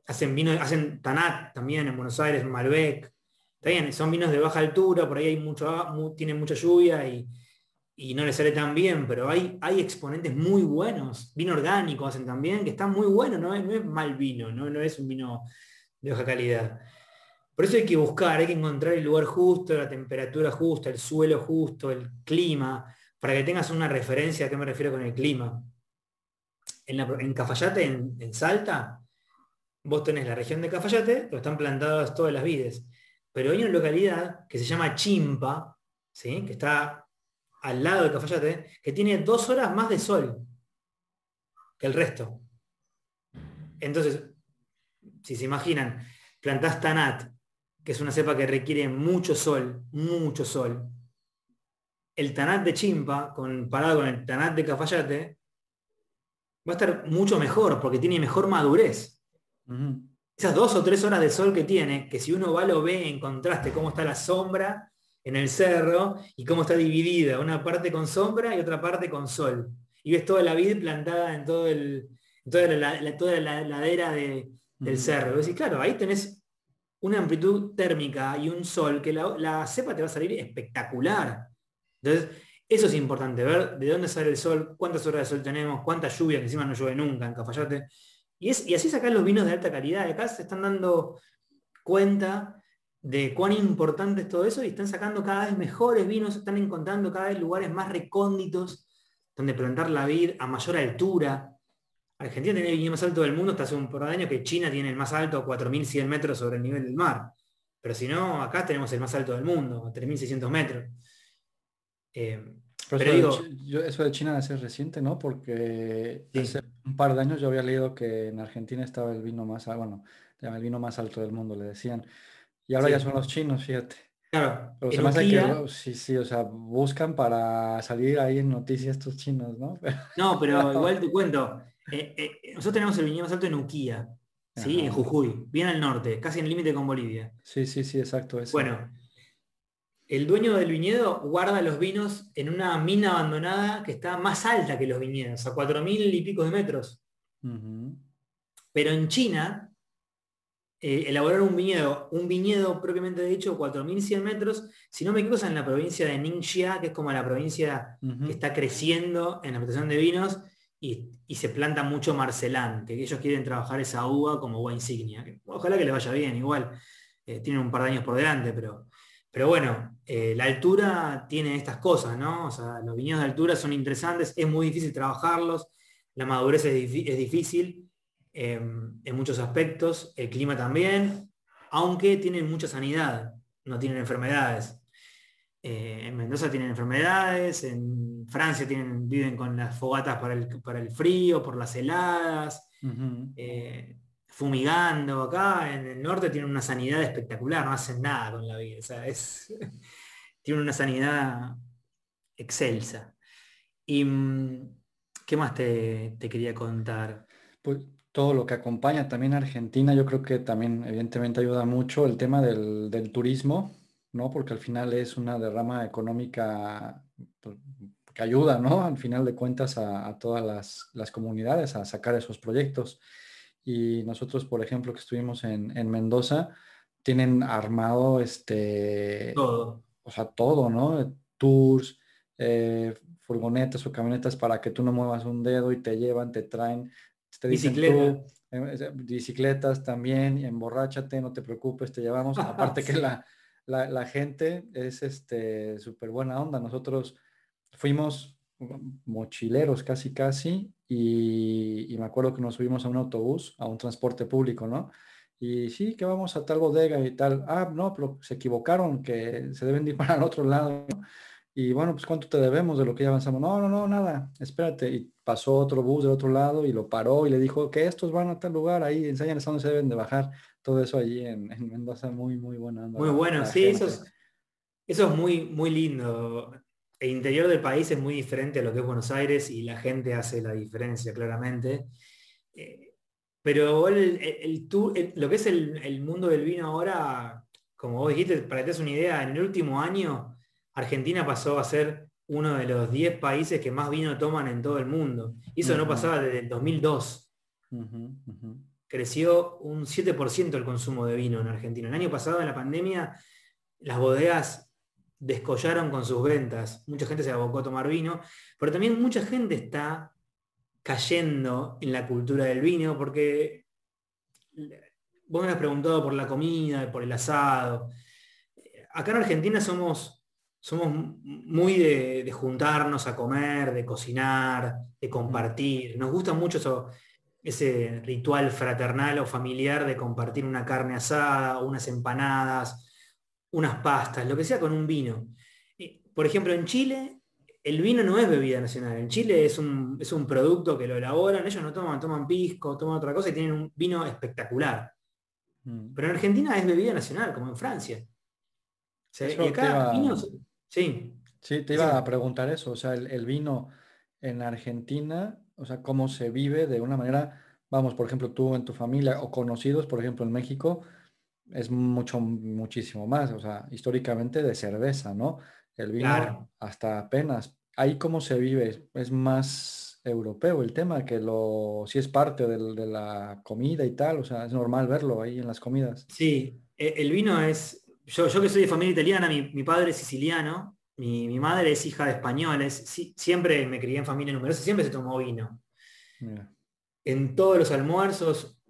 Speaker 1: hacen vino, hacen tanat también en Buenos Aires, Malbec. Está son vinos de baja altura, por ahí hay mucho, tienen mucha lluvia y, y no le sale tan bien, pero hay, hay exponentes muy buenos. Vino orgánico hacen también, que está muy bueno, no es, no es mal vino, ¿no? no es un vino de baja calidad. Por eso hay que buscar, hay que encontrar el lugar justo, la temperatura justa, el suelo justo, el clima, para que tengas una referencia a qué me refiero con el clima. En, en Cafayate, en, Salta, vos tenés la región de Cafayate, pero están plantadas todas las vides. Pero hay una localidad que se llama Chimpa, ¿sí? que está al lado de Cafayate, que tiene dos horas más de sol que el resto. Entonces, si se imaginan, plantás Tanat, que es una cepa que requiere mucho sol, mucho sol. El Tanat de Chimpa, comparado con el Tanat de Cafayate, va a estar mucho mejor porque tiene mejor madurez. Esas dos o tres horas de sol que tiene, que si uno va lo ve en contraste cómo está la sombra en el cerro y cómo está dividida, una parte con sombra y otra parte con sol. Y ves toda la vid plantada en todo el, toda, la, toda la ladera del cerro. Y claro, ahí tenés una amplitud térmica y un sol que la, cepa te va a salir espectacular. Entonces, eso es importante, ver de dónde sale el sol, cuántas horas de sol tenemos, cuánta lluvia, que encima no llueve nunca en Cafayate. Y, es, y así sacar los vinos de alta calidad. Acá se están dando cuenta de cuán importante es todo eso y están sacando cada vez mejores vinos, están encontrando cada vez lugares más recónditos donde plantar la vid a mayor altura. Argentina tiene el viñedo más alto del mundo hasta hace un par de años que China tiene el más alto a 4.100 metros sobre el nivel del mar. Pero si no, acá tenemos el más alto del mundo, a 3.600 metros.
Speaker 2: Eh, pero, eso, de, eso de China debe ser reciente, ¿no? Porque hace un par de años yo había leído que en Argentina estaba el vino más, bueno, el vino más alto del mundo, le decían. Y ahora ya son los chinos, fíjate.
Speaker 1: Claro.
Speaker 2: Pero se me hace que sí, sí, o sea, buscan para salir ahí en noticias estos chinos, ¿no?
Speaker 1: No, pero igual te cuento. Eh, eh, nosotros tenemos el viñedo más alto en Uquía, ¿sí? En Jujuy, bien al norte, casi en el límite con Bolivia.
Speaker 2: Sí, sí, sí, exacto. Eso.
Speaker 1: Bueno, el dueño del viñedo guarda los vinos en una mina abandonada que está más alta que los viñedos, a cuatro mil y pico de metros. Pero en China, eh, elaborar un viñedo, un viñedo propiamente dicho, 4.100 metros, si no me equivoco, en la provincia de Ningxia, que es como la provincia que está creciendo en la plantación de vinos, y, se planta mucho marcelán, que ellos quieren trabajar esa uva como uva insignia. Ojalá que le vaya bien, igual, eh, tienen un par de años por delante, pero, pero bueno, eh, la altura tiene estas cosas, ¿no? O sea, los viñedos de altura son interesantes, es muy difícil trabajarlos, la madurez es, es difícil, Em, en muchos aspectos, el clima también. aunque tienen mucha sanidad, no tienen enfermedades. Eh, en Mendoza tienen enfermedades, en Francia tienen, viven con las fogatas para el, para el frío, por las heladas, eh, fumigando acá, en el norte tienen una sanidad espectacular, no hacen nada con la vida, es, tienen una sanidad excelsa. ¿Y mm, qué más te, quería contar?
Speaker 2: Pues todo lo que acompaña también a Argentina, yo creo que también evidentemente ayuda mucho el tema del, del turismo ¿no? Porque al final es una derrama económica pues, que ayuda, ¿no? Al final de cuentas a, todas las, comunidades a sacar esos proyectos. Y nosotros, por ejemplo, que estuvimos en, Mendoza, tienen armado este...
Speaker 1: Todo.
Speaker 2: O sea, todo, ¿no? Tours, eh, furgonetas o camionetas para que tú no muevas un dedo y te llevan, te traen, te dicen tú, eh, bicicletas también, emborráchate, no te preocupes, te llevamos. Aparte que la, la, gente es este súper buena onda. Nosotros fuimos mochileros casi casi y, me acuerdo que nos subimos a un autobús, a un transporte público, ¿no? Y sí, que vamos a tal bodega y tal. Ah, no, pero se equivocaron, que se deben ir para el otro lado. Y bueno, pues ¿cuánto te debemos de lo que ya avanzamos? No, no, no, nada, espérate. Y pasó otro bus del otro lado y lo paró y le dijo que estos van a tal lugar, ahí enseñan a dónde se deben de bajar todo eso allí en, Mendoza, muy, muy buena.
Speaker 1: Muy bueno, sí, eso es, eso es muy, muy lindo. El interior del país es muy diferente a lo que es Buenos Aires y la gente hace la diferencia claramente. Eh, pero el, lo que es el, mundo del vino ahora, como vos dijiste, para que te des una idea, en el último año Argentina pasó a ser uno de los 10 países que más vino toman en todo el mundo. Y eso no pasaba desde el 2002 creció un 7% el consumo de vino en Argentina. El año pasado, en la pandemia, las bodegas descollaron con sus ventas. Mucha gente se abocó a tomar vino, pero también mucha gente está cayendo en la cultura del vino porque vos me has preguntado por la comida, por el asado. Acá en Argentina somos, somos muy de, de juntarnos a comer, de cocinar, de compartir. Nos gusta mucho eso, ese ritual fraternal o familiar de compartir una carne asada, unas empanadas, unas pastas, lo que sea con un vino. Por ejemplo, en Chile el vino no es bebida nacional. En Chile es un, es un producto que lo elaboran, ellos no toman, toman pisco, toman otra cosa y tienen un vino espectacular. Mm. Pero en Argentina es bebida nacional, como en Francia.
Speaker 2: y acá sí. Sí, te iba a preguntar eso. O sea, el vino en Argentina o sea, cómo se vive de una manera, vamos, por ejemplo, tú en tu familia o conocidos, por ejemplo, en México, es mucho, muchísimo más, o sea, históricamente de cerveza, ¿no? El vino hasta apenas. Ahí cómo se vive, es más europeo el tema, que lo, si es parte de la comida y tal, o sea, es normal verlo ahí en las comidas.
Speaker 1: Sí, e, el vino es, yo, yo que soy de familia italiana, mi, mi padre es siciliano, mi, madre es hija de españoles, siempre me crié en familia numerosa, siempre se tomó vino. En todos los almuerzos,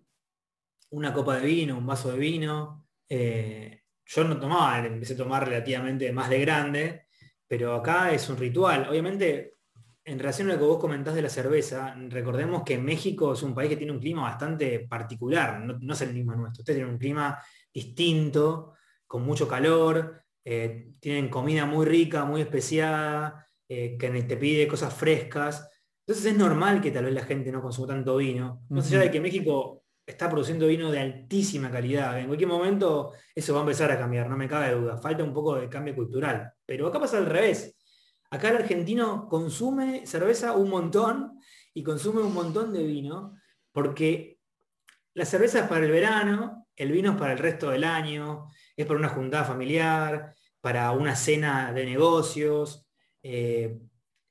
Speaker 1: una copa de vino, un vaso de vino. Eh, yo no tomaba, empecé a tomar relativamente más de grande, pero acá es un ritual. Obviamente, en relación a lo que vos comentás de la cerveza, recordemos que México es un país que tiene un clima bastante particular, no, no es el mismo nuestro. Ustedes tienen un clima distinto, con mucho calor, eh, tienen comida muy rica, muy especiada, eh, que te pide cosas frescas. Entonces es normal que tal vez la gente no consuma tanto vino. No sé de que México está produciendo vino de altísima calidad. En cualquier momento eso va a empezar a cambiar, no me cabe duda. Falta un poco de cambio cultural. Pero acá pasa al revés. Acá el argentino consume cerveza un montón y consume un montón de vino porque la cerveza es para el verano, el vino es para el resto del año, es para una juntada familiar, para una cena de negocios. Eh,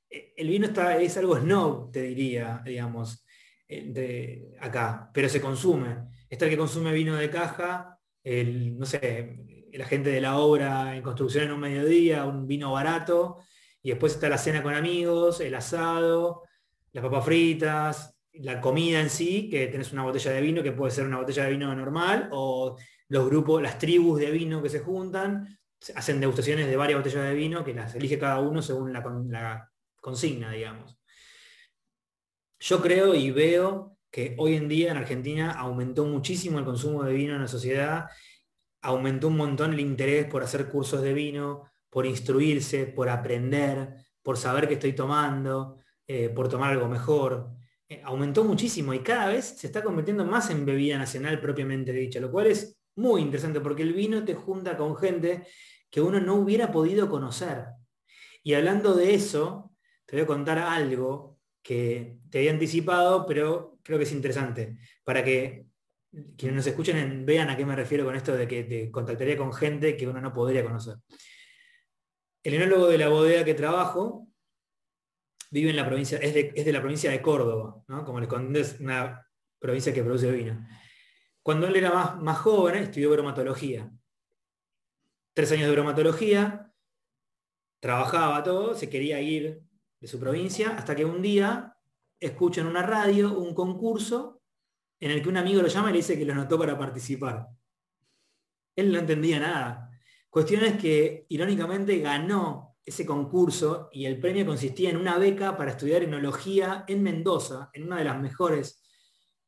Speaker 1: el vino está, es algo snow, te diría, digamos, eh, de acá, pero se consume. Está el que consume vino de caja, el, no sé, la gente de la obra en construcción en un mediodía, un vino barato, y después está la cena con amigos, el asado, las papas fritas, la comida en sí, que tenés una botella de vino, que puede ser una botella de vino normal, o los grupos, las tribus de vino que se juntan, hacen degustaciones de varias botellas de vino que las elige cada uno según la, consigna, digamos. Yo creo y veo que hoy en día en Argentina aumentó muchísimo el consumo de vino en la sociedad aumentó un montón el interés por hacer cursos de vino, por instruirse, por aprender, por saber qué estoy tomando, eh, por tomar algo mejor. Eh, aumentó muchísimo y cada vez se está convirtiendo más en bebida nacional propiamente dicha, lo cual es muy interesante porque el vino te junta con gente que uno no hubiera podido conocer. Y hablando de eso, te voy a contar algo que te había anticipado, pero creo que es interesante, para que quienes nos escuchen vean a qué me refiero con esto de que te contactaría con gente que uno no podría conocer. El enólogo de la bodega que trabajo vive en la provincia, es de, la provincia de Córdoba, como les conté, es una provincia que produce vino. Cuando él era más, más joven, estudió bromatología. Tres años de bromatología, trabajaba todo, se quería ir de su provincia, hasta que un día escucha en una radio un concurso en el que un amigo lo llama y le dice que lo anotó para participar. Él no entendía nada. Cuestión es que, irónicamente, ganó ese concurso y el premio consistía en una beca para estudiar enología en Mendoza, en una de las mejores,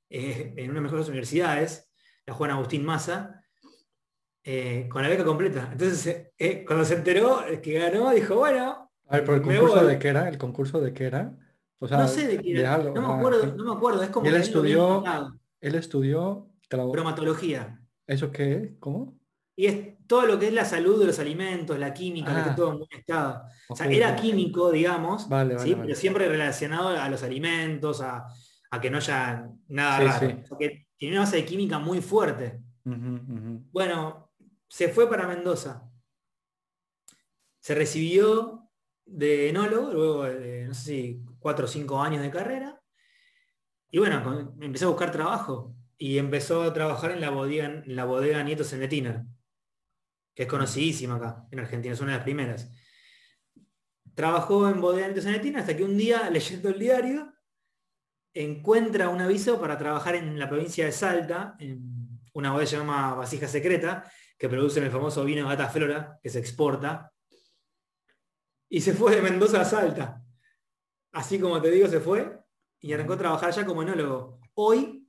Speaker 1: eh, en una de las mejores universidades, la Juan Agustín Maza, eh, con la beca completa. Entonces, eh, cuando se enteró que ganó, dijo, bueno.
Speaker 2: A ver, ¿por el concurso de qué era? ¿El concurso de qué era?
Speaker 1: no sé de qué era. no, me ah, acuerdo, no me acuerdo, es como
Speaker 2: él estudió, él estudió
Speaker 1: bromatología.
Speaker 2: ¿Eso qué? ¿Cómo?
Speaker 1: Y es todo lo que es la salud de los alimentos, la química, que ah. todo en buen estado. O sea, era químico, digamos, ¿sí? pero siempre relacionado a los alimentos, a, que no haya nada raro. Porque tiene una base de química muy fuerte. Bueno, se fue para Mendoza. Se recibió de enólogo, luego de, no sé si, cuatro o cinco años de carrera. Y bueno, empecé a buscar trabajo y empezó a trabajar en la bodega, en la bodega Nietos en Netina, que es conocidísima acá, en Argentina, es una de las primeras. Trabajó en bodega Nietos en Netina hasta que un día, leyendo el diario, encuentra un aviso para trabajar en la provincia de Salta, en una bodega llamada Vasija Secreta, que produce el famoso vino Gata Flora, que se exporta. Y se fue de Mendoza a Salta. Así como te digo, se fue y arrancó a trabajar ya como enólogo. Hoy,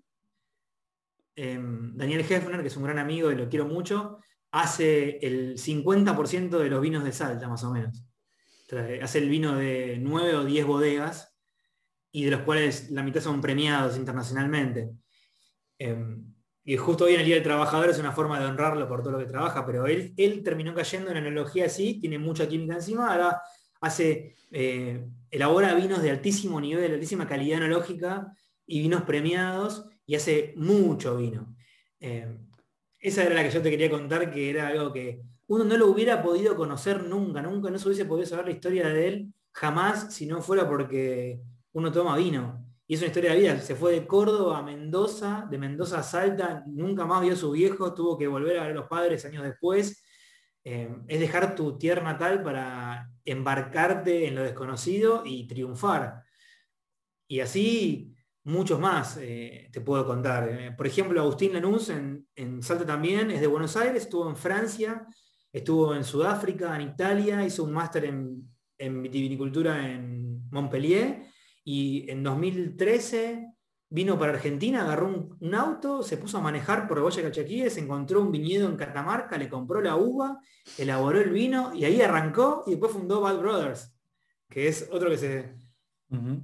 Speaker 1: em, Daniel Hefner, que es un gran amigo y lo quiero mucho, hace el 50% de los vinos de Salta, más o menos. Hace el vino de 9 o 10 bodegas y de los cuales la mitad son premiados internacionalmente. Em, y justo hoy en el Día del Trabajador es una forma de honrarlo por todo lo que trabaja, pero él, él terminó cayendo en la enología así, tiene mucha química encima, ahora hace, eh, elabora vinos de altísimo nivel, de altísima calidad enológica y vinos premiados y hace mucho vino. Eh, esa era la que yo te quería contar, que era algo que uno no lo hubiera podido conocer nunca, nunca no se hubiese podido saber la historia de él jamás si no fuera porque uno toma vino. Y es una historia de vida. Se fue de Córdoba a Mendoza, de Mendoza a Salta, nunca más vio a su viejo, tuvo que volver a ver a los padres años después. Eh, es dejar tu tierra natal para embarcarte en lo desconocido y triunfar. Y así muchos más eh, te puedo contar. Eh, por ejemplo, Agustín Lanús en, Salta también, es de Buenos Aires, estuvo en Francia, estuvo en Sudáfrica, en Italia, hizo un máster en, en vitivinicultura en Montpellier y en 2013 vino para Argentina, agarró un, auto, se puso a manejar por Boya Cachaquíes, encontró un viñedo en Catamarca, le compró la uva, elaboró el vino y ahí arrancó y después fundó Bad Brothers, que es otro que se,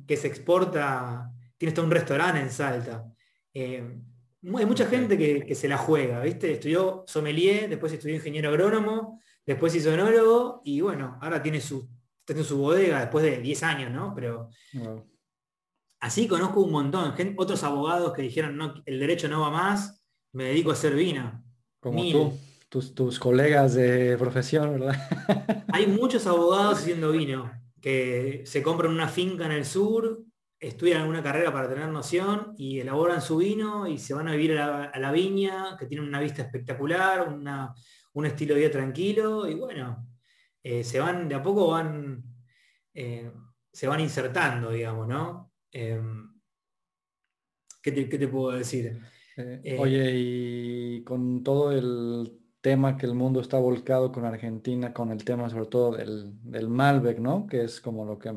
Speaker 1: que se exporta, tiene hasta un restaurante en Salta. Eh, hay mucha gente que, se la juega, ¿viste? Estudió sommelier, después estudió ingeniero agrónomo, después hizo enólogo y bueno, ahora tiene su, tiene su bodega después de 10 años, ¿no? Pero Así conozco un montón, otros abogados que dijeron, no, el derecho no va más, me dedico a hacer vino.
Speaker 2: Como tú, tus, colegas de profesión, ¿verdad?
Speaker 1: Hay muchos abogados haciendo vino, que se compran una finca en el sur, estudian alguna carrera para tener noción y elaboran su vino y se van a vivir a la, viña, que tienen una vista espectacular, un estilo de vida tranquilo y bueno, eh, se van, de a poco van, eh, se van insertando, digamos, ¿no? Em, ¿qué, te, puedo decir?
Speaker 2: Eh, eh, oye, y con todo el tema que el mundo está volcado con Argentina, con el tema sobre todo del, del Malbec, ¿no? Que es como lo que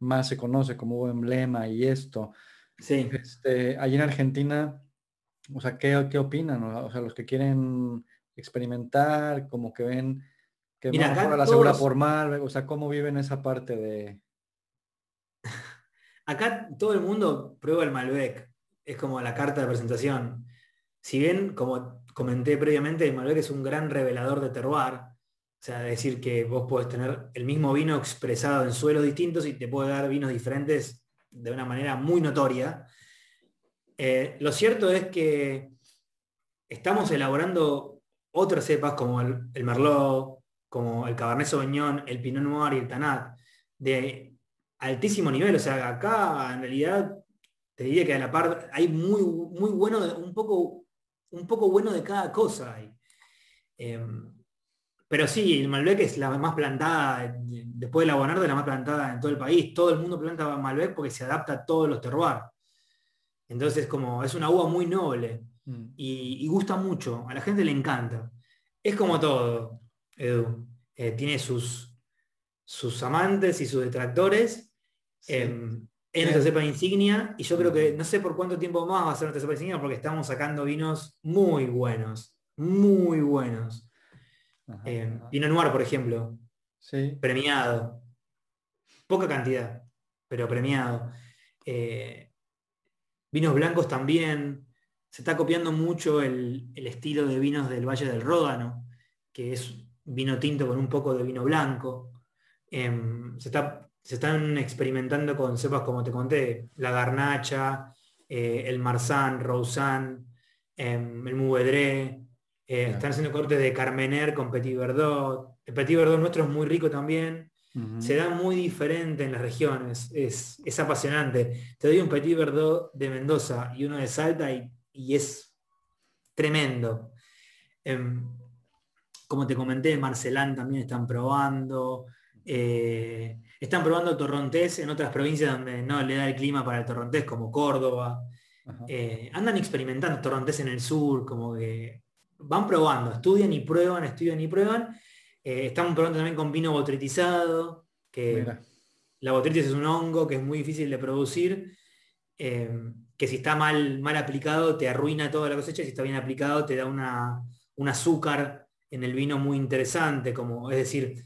Speaker 2: más se conoce como emblema y esto.
Speaker 1: Sí.
Speaker 2: Este, allí en Argentina, o sea, ¿qué, qué opinan? O sea, los que quieren experimentar, como que ven que Mira, a la segura por mal, o sea, cómo viven esa parte de...
Speaker 1: Acá todo el mundo prueba el Malbec, es como la carta de presentación. Si bien, como comenté previamente, el Malbec es un gran revelador de terroir, o sea, decir que vos podés tener el mismo vino expresado en suelos distintos y te puede dar vinos diferentes de una manera muy notoria. Eh, lo cierto es que estamos elaborando otras cepas como el, Merlot, como el Cabernet Sauvignon, el Pinot Noir y el Tanat, de altísimo nivel. O sea, acá en realidad te diría que a la par hay muy, muy bueno, un poco, un poco bueno de cada cosa. Em, pero sí, el Malbec es la más plantada, después de la Bonarda, la más plantada en todo el país. Todo el mundo planta Malbec porque se adapta a todos los terroirs. Entonces, como es una uva muy noble mm. y, y, gusta mucho, a la gente le encanta. Es como todo. Edu. Eh, tiene sus, sus amantes y sus detractores. Em, es nuestra cepa insignia y yo creo que no sé por cuánto tiempo más va a ser nuestra cepa insignia porque estamos sacando vinos muy buenos, muy buenos. Em, Vino Noir, por ejemplo, premiado. Poca cantidad, pero premiado. Eh, vinos blancos también. Se está copiando mucho el, el, estilo de vinos del Valle del Ródano, que es vino tinto con un poco de vino blanco. Em, se, están experimentando con cepas como te conté, la garnacha, eh, el marzán, roussan, em, el mouvedré. Eh, están haciendo cortes de carmener con petit verdot. El petit verdot nuestro es muy rico también. Se da muy diferente en las regiones. Es, apasionante. Te doy un petit verdot de Mendoza y uno de Salta y, es tremendo. Em, como te comenté, Marcelán también están probando. Eh, están probando torrontés en otras provincias donde no le da el clima para el torrontés, como Córdoba. Eh, andan experimentando torrontés en el sur, como que van probando, estudian y prueban, estudian y prueban. Eh, están probando también con vino botritizado, que la botritis es un hongo que es muy difícil de producir, que si está mal, mal aplicado te arruina toda la cosecha, y si está bien aplicado te da una, un azúcar en el vino muy interesante, como es decir,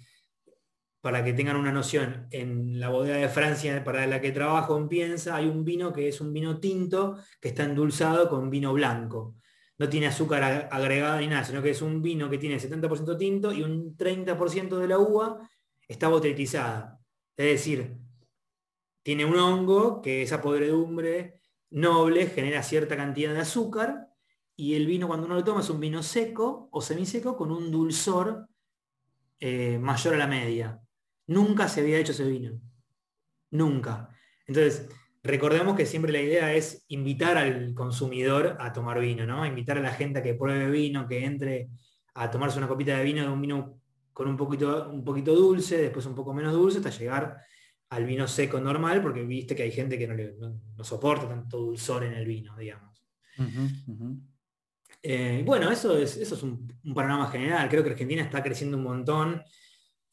Speaker 1: para que tengan una noción, en la bodega de Francia para la que trabajo en Piensa hay un vino que es un vino tinto que está endulzado con vino blanco. No tiene azúcar agregado ni nada, sino que es un vino que tiene 70% tinto y un 30% de la uva está botritizada. Es decir, tiene un hongo que esa podredumbre noble genera cierta cantidad de azúcar y el vino cuando uno lo toma es un vino seco o semiseco con un dulzor eh, mayor a la media. Nunca se había hecho ese vino. Nunca. Entonces, recordemos que siempre la idea es invitar al consumidor a tomar vino, ¿no? Invitar a la gente a que pruebe vino, que entre a tomarse una copita de vino, de un vino con un poquito, un poquito dulce, después un poco menos dulce, hasta llegar al vino seco normal, porque viste que hay gente que no, soporta tanto dulzor en el vino, digamos. Eh, bueno, eso es, eso es un, panorama general. Creo que Argentina está creciendo un montón.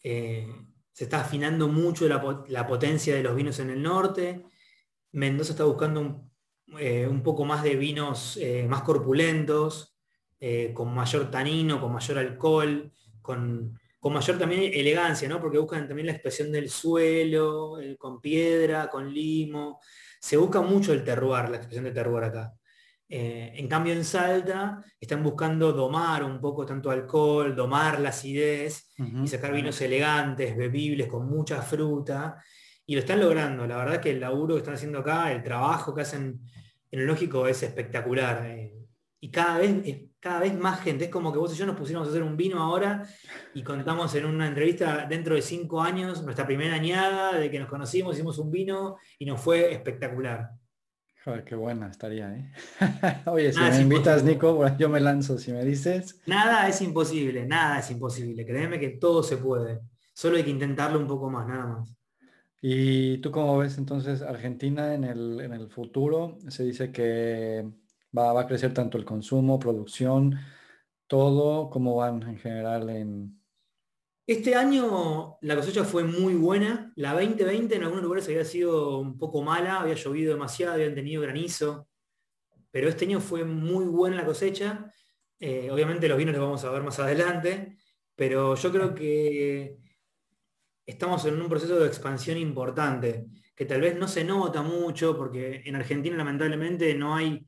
Speaker 1: Eh, se está afinando mucho la, potencia de los vinos en el norte. Mendoza está buscando un, eh, poco más de vinos más corpulentos, con mayor tanino, con mayor alcohol, con, mayor también elegancia, ¿no? porque buscan también la expresión del suelo, con piedra, con limo. Se busca mucho el terroir, la expresión de terroir acá. Eh, en cambio en Salta están buscando domar un poco tanto alcohol, domar la acidez y sacar vinos elegantes, bebibles, con mucha fruta. Y lo están logrando. La verdad que el laburo que están haciendo acá, el trabajo que hacen en el lógico es espectacular. Eh, y cada vez, cada vez más gente. Es como que vos y yo nos pusiéramos a hacer un vino ahora y contamos en una entrevista dentro de cinco años, nuestra primera añada de que nos conocimos, hicimos un vino y nos fue espectacular.
Speaker 2: Joder, qué buena estaría, ¿eh? Oye, si me invitas, Nico, yo me lanzo, si me dices.
Speaker 1: Nada es imposible, nada es imposible. Créeme que todo se puede. Solo hay que intentarlo un poco más, nada más.
Speaker 2: ¿Y tú cómo ves entonces Argentina en el, en el futuro? Se dice que va, va, a crecer tanto el consumo, producción, todo, ¿cómo van en general en,
Speaker 1: este año la cosecha fue muy buena. La 2020 en algunos lugares había sido un poco mala, había llovido demasiado, habían tenido granizo. Pero este año fue muy buena la cosecha. Eh, obviamente los vinos los vamos a ver más adelante, pero yo creo que estamos en un proceso de expansión importante, que tal vez no se nota mucho, porque en Argentina lamentablemente no hay,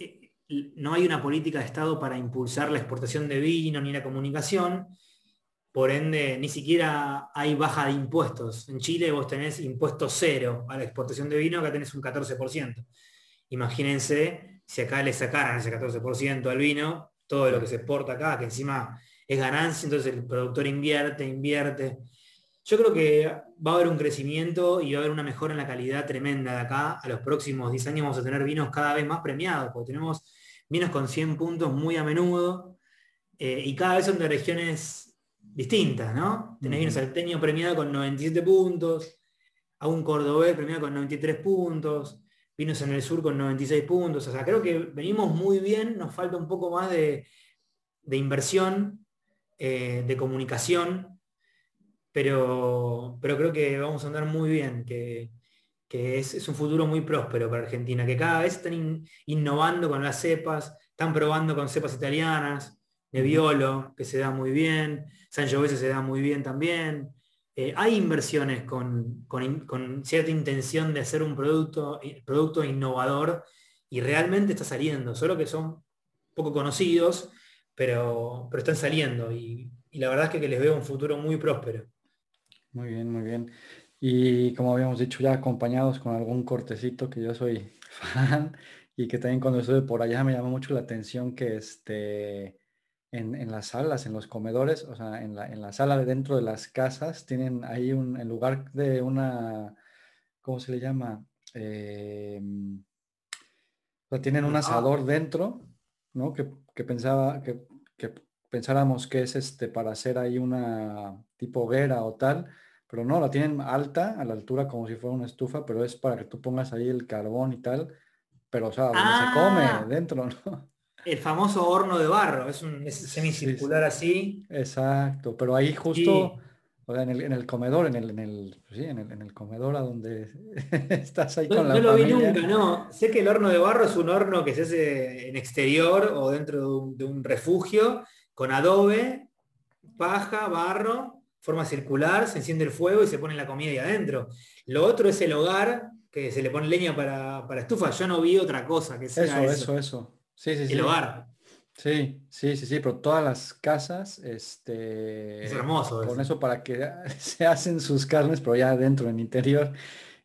Speaker 1: eh, no hay una política de Estado para impulsar la exportación de vino ni la comunicación, por ende ni siquiera hay baja de impuestos. En Chile vos tenés impuesto cero a la exportación de vino, acá tenés un 14%. Imagínense si acá le sacaran ese 14% al vino, todo lo que se exporta acá, que encima es ganancia, entonces el productor invierte, invierte. Yo creo que va a haber un crecimiento y va a haber una mejora en la calidad tremenda de acá. A los próximos 10 años vamos a tener vinos cada vez más premiados, porque tenemos vinos con 100 puntos muy a menudo eh, y cada vez son de regiones distintas, ¿no? Tenés vinos salteño premiado con 97 puntos, a un cordobés premiado con 93 puntos, vinos en el sur con 96 puntos. O sea, creo que venimos muy bien, nos falta un poco más de, inversión, eh, de comunicación pero, pero creo que vamos a andar muy bien, que, es, un futuro muy próspero para Argentina, que cada vez están innovando con las cepas, están probando con cepas italianas, Nebbiolo, que se da muy bien, Sangiovese se da muy bien también. Eh, hay inversiones con, cierta intención de hacer un producto, producto innovador y realmente está saliendo, solo que son poco conocidos, pero, pero están saliendo y, la verdad es que les veo un futuro muy próspero.
Speaker 2: Muy bien, muy bien. Y como habíamos dicho ya acompañados con algún cortecito que yo soy fan y que también cuando estuve por allá me llamó mucho la atención que este, en, las salas, en los comedores, o sea, en la, en la sala de dentro de las casas, tienen ahí un, en lugar de una, ¿cómo se le llama? Em, o sea, tienen un ah. asador dentro, ¿no? Que, pensaba, que, que pensáramos que es este para hacer ahí una tipo hoguera o tal, pero no, la tienen alta, a la altura como si fuera una estufa, pero es para que tú pongas ahí el carbón y tal, pero o sea, donde se come
Speaker 1: ah.
Speaker 2: dentro, ¿no?
Speaker 1: El famoso horno de barro, es un semicircular así.
Speaker 2: Exacto, pero ahí justo, o sea, en el, en el comedor, en el, en el, sí, en el, en el comedor a donde estás ahí con la No lo vi nunca,
Speaker 1: no. Sé que el horno de barro es un horno que se hace en exterior o dentro de un refugio con adobe, paja, barro, forma circular, se enciende el fuego y se pone la comida ahí adentro. Lo otro es el hogar, que se le pone leña para, estufa. Yo no vi otra cosa que sea
Speaker 2: eso. Eso, eso, eso.
Speaker 1: Sí, sí, el hogar.
Speaker 2: Sí, sí, sí, sí, pero todas las casas, este...
Speaker 1: Es hermoso.
Speaker 2: Con eso. para que se hacen sus carnes, pero ya adentro, en interior.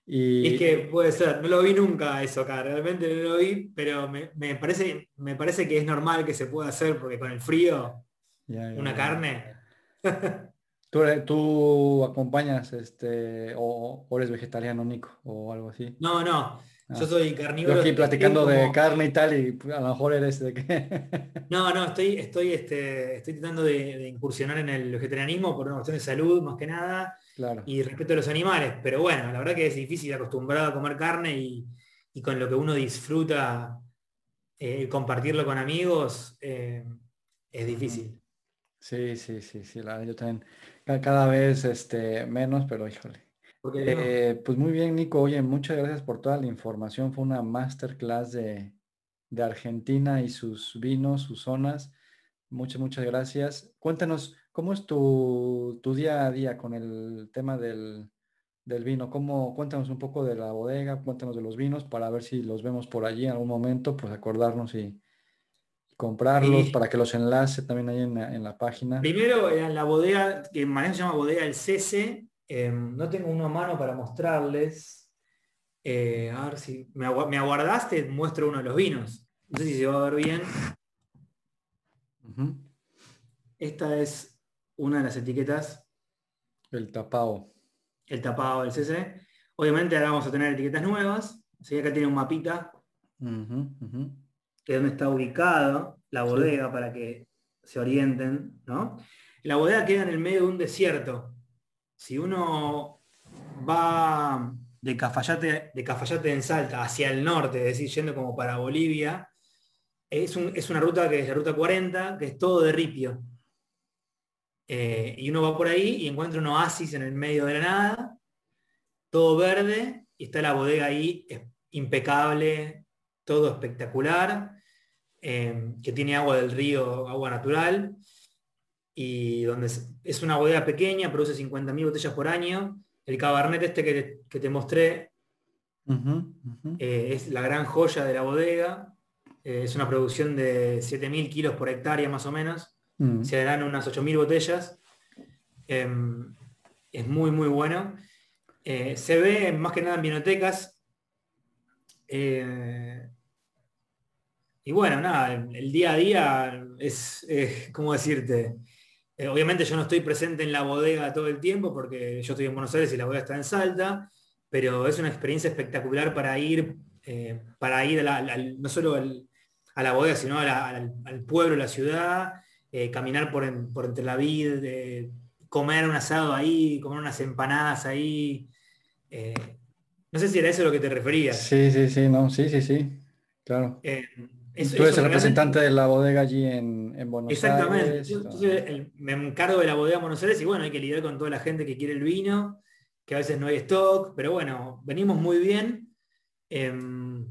Speaker 2: Y...
Speaker 1: Es que puede ser, no lo vi nunca eso acá, realmente no lo vi, pero me, parece, me parece que es normal que se pueda hacer porque con el frío, una carne.
Speaker 2: ¿Tú, ¿Tú, acompañas este o, eres vegetariano, Nico, o algo así?
Speaker 1: No, no. Ah. Yo soy carnívoro.
Speaker 2: Yo aquí platicando de carne y tal, y a lo mejor eres de qué.
Speaker 1: no, no, estoy, estoy, este, estoy tratando de, incursionar en el vegetarianismo por una cuestión de salud, más que nada. Y respeto a los animales. Pero bueno, la verdad que es difícil acostumbrado a comer carne y, con lo que uno disfruta eh, compartirlo con amigos eh, es difícil.
Speaker 2: Sí, sí, sí, sí, la, yo también cada vez este, menos, pero híjole. Eh, pues muy bien, Nico. Oye, muchas gracias por toda la información. Fue una masterclass de, de Argentina y sus vinos, sus zonas. Muchas, muchas gracias. Cuéntanos, ¿cómo es tu, día a día con el tema del, vino? ¿Cómo, cuéntanos un poco de la bodega, cuéntanos de los vinos para ver si los vemos por allí en algún momento, pues acordarnos y, comprarlos para que los enlace también ahí en, la página.
Speaker 1: Primero, en la bodega, que en se llama bodega El Cese, em, no tengo uno a mano para mostrarles. Eh, a ver si me, aguardaste, muestro uno de los vinos. No sé si se va a ver bien. Esta es una de las etiquetas.
Speaker 2: El tapado.
Speaker 1: El tapado del CC. Obviamente ahora vamos a tener etiquetas nuevas. ¿sí? Acá tiene un mapita de dónde está ubicado la bodega para que se orienten. ¿no? La bodega queda en el medio de un desierto. Si uno va de Cafayate, de Cafayate en Salta hacia el norte, es decir, yendo como para Bolivia, es, una ruta que es la ruta 40, que es todo de ripio. Eh, y uno va por ahí y encuentra un oasis en el medio de la nada, todo verde, y está la bodega ahí impecable, todo espectacular. eh, que tiene agua del río, agua natural, y donde es, una bodega pequeña, produce 50.000 botellas por año. El cabernet este que te, mostré eh, es la gran joya de la bodega. Eh, es una producción de 7.000 kilos por hectárea más o menos. Mm. Se dan unas 8.000 botellas. Em, es muy, muy bueno. Eh, se ve más que nada en bibliotecas. y bueno, nada, el, día a día es, ¿cómo decirte? Eh, obviamente yo no estoy presente en la bodega todo el tiempo porque yo estoy en Buenos Aires y la bodega está en Salta, pero es una experiencia espectacular para ir, eh, para ir no solo a la bodega, sino al, pueblo, la ciudad, eh, caminar por, entre la vida, comer un asado ahí, comer unas empanadas ahí. no sé si era eso a lo que te referías.
Speaker 2: Sí, sí, sí, no, sí, sí, sí, claro. Tú eres el representante de la bodega allí en, en Buenos
Speaker 1: Aires. Exactamente. me encargo de la bodega en Buenos Aires y bueno, hay que lidiar con toda la gente que quiere el vino, que a veces no hay stock, pero bueno, venimos muy bien. Em,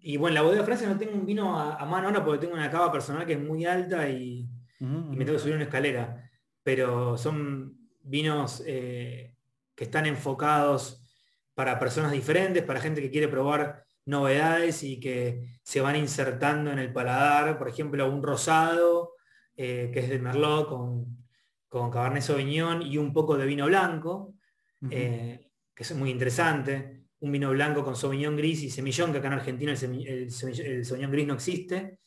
Speaker 1: y bueno, la bodega de Francia no tengo un vino a, mano ahora porque tengo una cava personal que es muy alta y, me tengo que subir una escalera. Pero son vinos eh, que están enfocados para personas diferentes, para gente que quiere probar novedades y que se van insertando en el paladar, por ejemplo, un rosado, eh, que es de Merlot con, con Cabernet Sauvignon y un poco de vino blanco, eh, que es muy interesante. Un vino blanco con Sauvignon gris y semillón, que acá en Argentina el, Sauvignon gris no existe.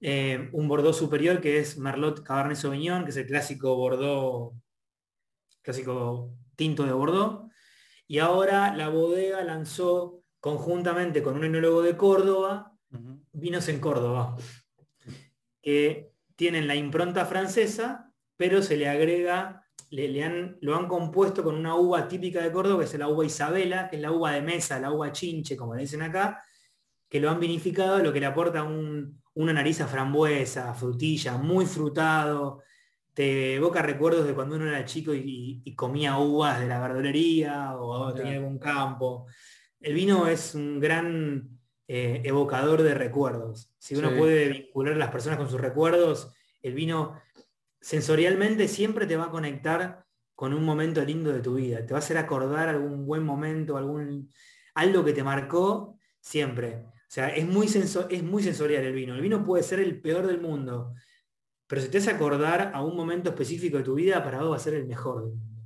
Speaker 1: Eh, un Bordeaux superior que es Merlot Cabernet Sauvignon, que es el clásico Bordeaux, clásico tinto de Bordeaux. Y ahora la bodega lanzó conjuntamente con un enólogo de Córdoba, vinos en Córdoba, que tienen la impronta francesa, pero se le agrega, le, han, lo han compuesto con una uva típica de Córdoba, que es la uva Isabela, que es la uva de mesa, la uva chinche, como le dicen acá, que lo han vinificado, lo que le aporta una nariz a frambuesa, frutilla, muy frutado, te evoca recuerdos de cuando uno era chico y, comía uvas de la verdulería o tenía algún campo el vino es un gran eh, evocador de recuerdos. Si uno puede vincular a las personas con sus recuerdos, el vino sensorialmente siempre te va a conectar con un momento lindo de tu vida. Te va a hacer acordar algún buen momento, algún, algo que te marcó siempre. O sea, es muy, es muy sensorial el vino. El vino puede ser el peor del mundo, pero si te hace acordar a un momento específico de tu vida, para vos va a ser el mejor del mundo.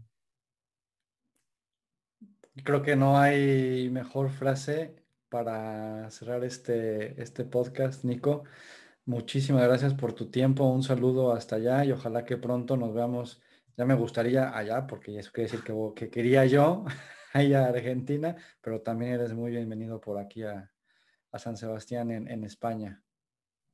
Speaker 2: Creo que no hay mejor frase para cerrar este, este podcast, Nico. Muchísimas gracias por tu tiempo, un saludo hasta allá y ojalá que pronto nos veamos. Ya me gustaría allá, porque eso quiere decir que, que quería yo allá a Argentina, pero también eres muy bienvenido por aquí a, San Sebastián en, en, España.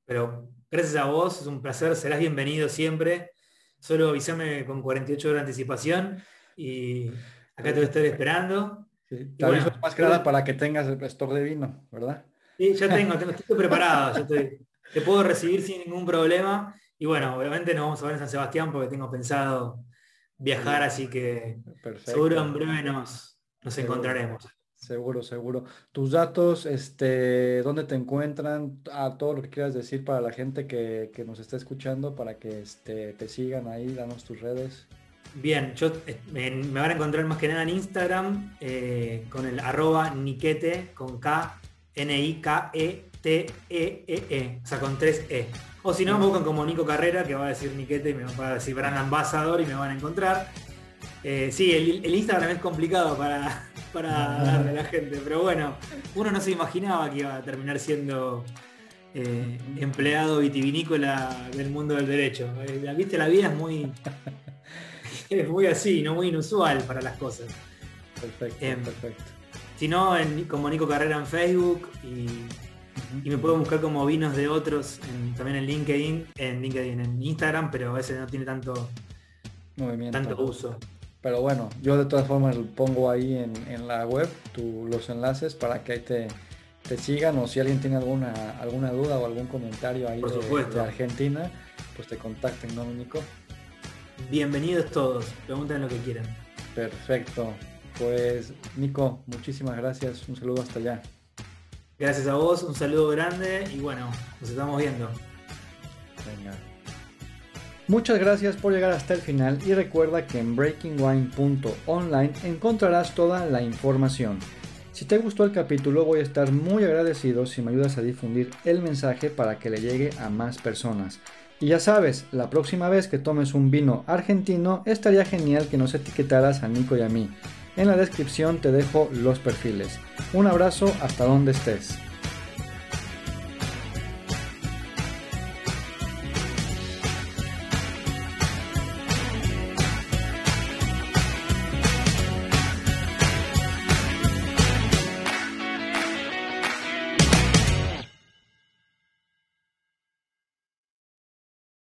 Speaker 1: Pero gracias a vos, es un placer, serás bienvenido siempre. Solo avísame con 48 horas de anticipación y Acá te estar esperando.
Speaker 2: Sí, te aviso más que nada para que tengas el store de vino, ¿verdad?
Speaker 1: Sí, ya tengo, tengo estoy preparado. te puedo recibir sin ningún problema. Y bueno, obviamente nos vamos a ver en San Sebastián porque tengo pensado viajar, así que seguro en breve nos, nos encontraremos.
Speaker 2: Seguro, seguro. Tus datos, este, ¿dónde te encuentran? A todo lo que quieras decir para la gente que, nos está escuchando, para que este, te sigan ahí, danos tus redes.
Speaker 1: Bien, yo eh, me, van a encontrar más que nada en Instagram eh, con el arroba niquete con K, N-I-K-E-T-E-E-E, o sea, con tres E. O si no, me buscan como Nico Carrera, que va a decir Niquete y me va a decir Brand Ambassador y me van a encontrar. Eh, sí, el, Instagram es complicado para, para darle a la gente, pero bueno, uno no se imaginaba que iba a terminar siendo empleado vitivinícola del mundo del derecho. Viste, la vida es muy, es muy así, no muy inusual para las cosas.
Speaker 2: Perfecto, em, perfecto.
Speaker 1: Si no, como Nico Carrera en Facebook y, me puedo buscar como vinos de otros también en LinkedIn, en LinkedIn, en Instagram, pero ese no tiene tanto movimiento. Tanto uso.
Speaker 2: Pero bueno, yo de todas formas pongo ahí en, la web los enlaces para que ahí te, sigan o si alguien tiene alguna alguna duda o algún comentario ahí de, de, Argentina, pues te contacten, ¿no, Nico?
Speaker 1: Bienvenidos todos, pregunten lo que quieran.
Speaker 2: Perfecto. Pues Nico, muchísimas gracias. Un saludo hasta allá.
Speaker 1: Gracias a vos, un saludo grande y bueno, nos estamos viendo.
Speaker 2: Venga. Muchas gracias por llegar hasta el final y recuerda que en breakingwine.online encontrarás toda la información. Si te gustó el capítulo voy a estar muy agradecido si me ayudas a difundir el mensaje para que le llegue a más personas. Y ya sabes, la próxima vez que tomes un vino argentino estaría genial que nos etiquetaras a Nico y a mí. En la descripción te dejo los perfiles. Un abrazo hasta donde estés.